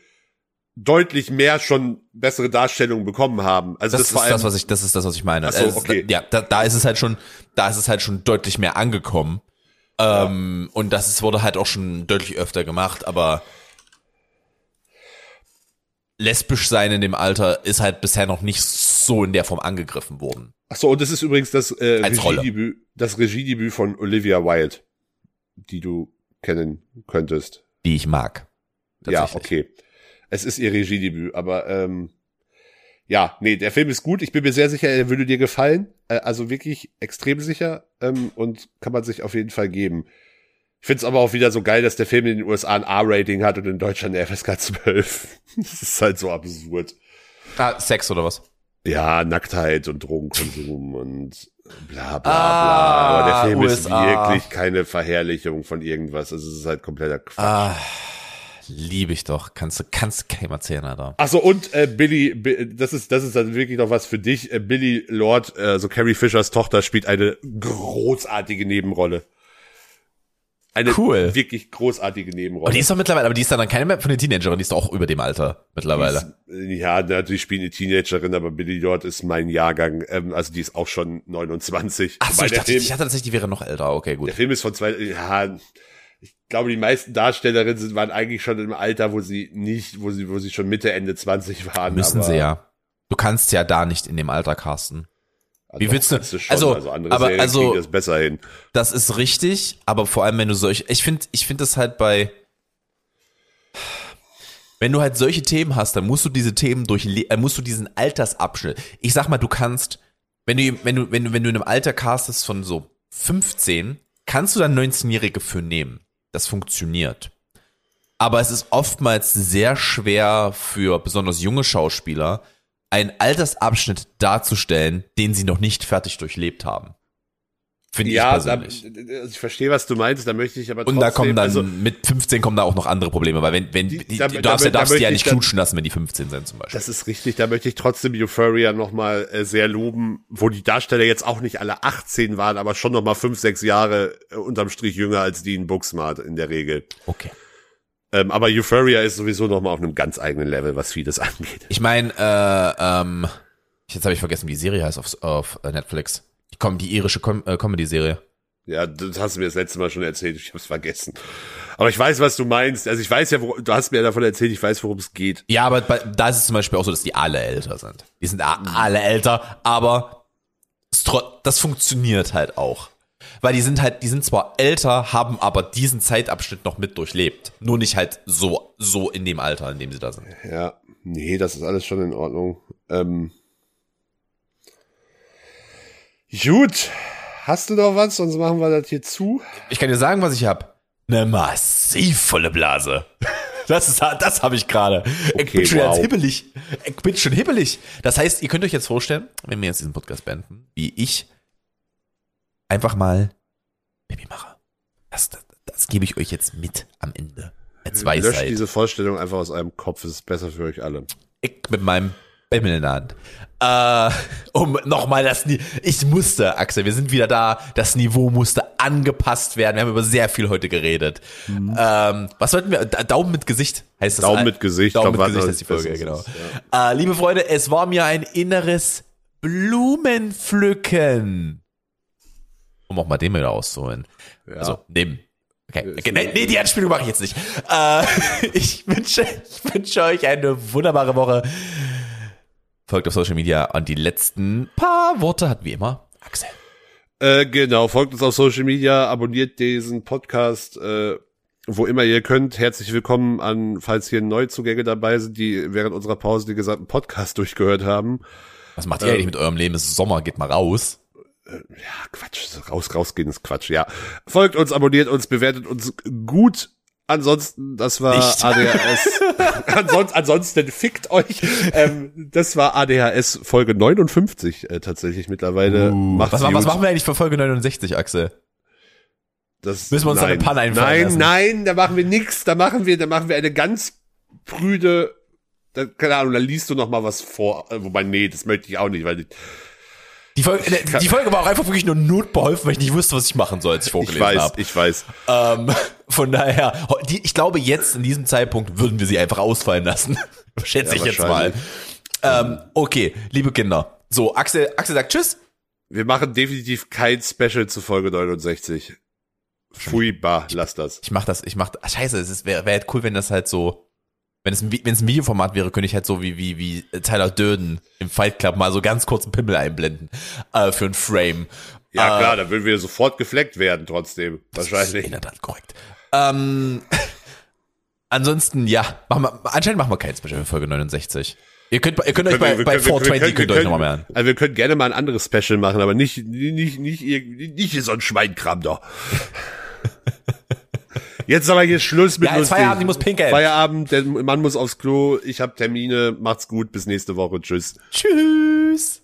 deutlich mehr schon bessere Darstellungen bekommen haben. Also Das, das, ist das, was ich, das ist das, was ich meine. So, ist- okay. Ja, da, da ist es halt schon, da ist es halt schon deutlich mehr angekommen. Ähm, und das ist, wurde halt auch schon deutlich öfter gemacht, aber lesbisch sein in dem Alter ist halt bisher noch nicht so in der Form angegriffen worden. Ach so, und das ist übrigens das äh. Regiedebüt, das Regiedebüt von Olivia Wilde, die du kennen könntest. Die ich mag. Ja, okay. Es ist ihr Regiedebüt, aber ähm, ja, nee, der Film ist gut. Ich bin mir sehr sicher, er würde dir gefallen. Äh, also wirklich extrem sicher ähm, und kann man sich auf jeden Fall geben. Finde es aber auch wieder so geil, dass der Film in den USA ein R-Rating hat und in Deutschland eine FSK 12. das ist halt so absurd. Ah, Sex oder was? Ja, Nacktheit und Drogenkonsum und bla bla bla. Ah, Aber der Film USA. ist wirklich keine Verherrlichung von irgendwas. Also es ist halt kompletter Quatsch. Ah, liebe ich doch. Kannst du, kannst keinem erzählen, Alter. Ach so, und äh, Billy, Bi- das ist das ist dann wirklich noch was für dich. Äh, Billy Lord, äh, so Carrie Fishers Tochter, spielt eine großartige Nebenrolle. Eine Cool. wirklich großartige Nebenrolle. Aber die ist doch mittlerweile, aber die ist dann keine mehr von den Teenagerin, die ist doch auch über dem Alter mittlerweile. Die ist, ja, natürlich spielt eine Teenagerin, aber Billy Lord ist mein Jahrgang. Ähm, also die ist auch schon 29. Ach so, ich dachte, Film, ich hatte tatsächlich, die wäre noch älter. Okay, gut. der Film ist von zwei, ja, ich glaube, die meisten Darstellerinnen sind, waren eigentlich schon im Alter, wo sie nicht, wo sie, wo sie schon Mitte, Ende 20 waren. Müssen aber, sie ja. Du kannst ja da nicht in dem Alter casten. Also Wie willst du- schon, also, andere aber Serien also- das besser hin. Das ist richtig, aber vor allem, wenn du solche, ich finde, ich finde das halt bei, wenn du halt solche Themen hast, dann musst du diese Themen durch, äh, musst du diesen Altersabschnitt. Ich sag mal, du kannst, wenn du, wenn du, wenn du, wenn du in einem Alter castest von so 15, kannst du dann 19-Jährige für nehmen. Das funktioniert. Aber es ist oftmals sehr schwer für besonders junge Schauspieler, einen Altersabschnitt darzustellen, den sie noch nicht fertig durchlebt haben. Finde ich Ja, da, persönlich. also ich verstehe, was du meinst, da möchte ich aber Und trotzdem, da kommen dann, also, mit 15 kommen da auch noch andere Probleme, weil wenn, wenn, Die- die, da- du da- darfst, da darfst die ja nicht ich knutschen lassen, wenn die 15 sind zum Beispiel. das ist richtig, da möchte ich trotzdem Euphoria nochmal äh, sehr loben, wo die Darsteller jetzt auch nicht alle 18 waren, aber schon nochmal 5, 6 Jahre äh, unterm Strich jünger als die in Booksmart in der Regel. Okay. Ähm, aber Euphoria ist sowieso nochmal auf einem ganz eigenen Level, was vieles angeht. Ich meine, äh, ähm, jetzt habe ich vergessen, wie die Serie heißt auf, auf äh, Netflix. Die, Com die irische Com äh, Comedy-Serie. Ja, das hast du mir das letzte Mal schon erzählt, ich hab's vergessen. Aber ich weiß, was du meinst. Also ich weiß ja, du hast mir davon erzählt, ich weiß, worum es geht. Ja, aber bei, da ist es zum Beispiel auch so, dass die alle älter sind. Die sind alle älter, aber es das funktioniert halt auch. Weil die sind halt, die sind zwar älter, haben aber diesen Zeitabschnitt noch mit durchlebt. Nur nicht halt so, so in dem Alter, in dem sie da sind. Ja, nee, das ist alles schon in Ordnung. Ähm, gut, hast du noch was? Sonst machen wir das hier zu. Ich kann dir sagen, was ich hab. Eine massiv volle Blase. Das ist, das habe ich gerade. ich Okay, bin schon wow. hibbelig. Ich bin schon hibbelig. Das heißt, ihr könnt euch jetzt vorstellen, wenn wir jetzt diesen Podcast beenden, wie ich einfach mal Baby mache. Das, das, das gebe ich euch jetzt mit am Ende. Als Löscht Weisheit. diese Vorstellung einfach aus eurem Kopf, es ist besser für euch alle. Ich mit meinem Bimmel in der Hand. Äh, um nochmal das Ni Ich musste, Axel, wir sind wieder da. Das Niveau musste angepasst werden. Wir haben über sehr viel heute geredet. Ähm, was sollten wir? Da- Daumen mit Gesicht heißt das. Daumen mit Gesicht, Daumen mit Gesicht ist die Folge, genau. ist es, Äh, liebe Freunde, es war mir ein inneres Blumenpflücken. Um auch mal den wieder auszuholen. Ja. Also, nehmen. Okay, okay nee, nee, die Anspielung mache ich jetzt nicht. Äh, ich, wünsche, ich wünsche euch eine wunderbare Woche. Folgt auf Social Media und die letzten paar Worte hat wie immer Axel. Äh, genau, folgt uns auf Social Media, abonniert diesen Podcast, äh, wo immer ihr könnt. Herzlich willkommen an, falls hier Neuzugänge dabei sind, die während unserer Pause den gesamten Podcast durchgehört haben. Was macht ihr eigentlich mit eurem Leben? Es ist Sommer, geht mal raus. Ja, Quatsch, raus, rausgehen ist Quatsch, ja. Folgt uns, abonniert uns, bewertet uns gut. Ansonsten, das war Nicht. ADHS. ansonsten, ansonsten fickt euch. Ähm, das war ADHS Folge 59 äh, tatsächlich mittlerweile. Macht's Was, was machen wir eigentlich für Folge 69, Axel? Das, Müssen wir uns da eine Panne einfallen Nein, lassen? nein, da machen wir nix. Da machen wir, da machen wir eine ganz prüde, da, keine Ahnung, da liest du noch mal was vor. Äh, Wobei, nee, das möchte ich auch nicht, weil ich, Die Folge, die Folge war auch einfach wirklich nur notbeholfen, weil ich nicht wusste, was ich machen soll, als ich ich vorgelesen weiß, habe. ich weiß. Ähm, von daher, die, ich glaube, jetzt in diesem Zeitpunkt würden wir sie einfach ausfallen lassen. Schätze Ja, ich jetzt mal. Ähm, okay, liebe Kinder. So, Axel, Axel sagt Tschüss. Wir machen definitiv kein Special zu Folge 69. Pfui, bah, lass das. Ich mach das, ich mach, ach, scheiße, es wäre wär halt cool, wenn das halt so, wenn es ein, wenn es ein Videoformat wäre, könnte ich halt so wie, wie, wie Tyler Durden im Fight Club mal so ganz kurz einen Pimmel einblenden, äh, für ein Frame. Ja, Äh, klar, dann würden wir sofort gefleckt werden trotzdem. In Wahrscheinlich. der Tat korrekt. Ähm, ansonsten, ja, machen wir, anscheinend machen wir kein Special für Folge 69. Ihr könnt, ihr könnt euch bei, bei können- wir 420 können- könnt ihr euch nochmal mehr an. Also wir können gerne mal ein anderes Special machen, aber nicht, nicht, nicht, irgendwie- nicht so ein Schweinkram da. Jetzt aber hier Schluss mit Ja, jetzt lustig. Feierabend, ich muss pinkeln. Feierabend, der Mann muss aufs Klo, ich hab Termine, macht's gut, bis nächste Woche, tschüss. Tschüss.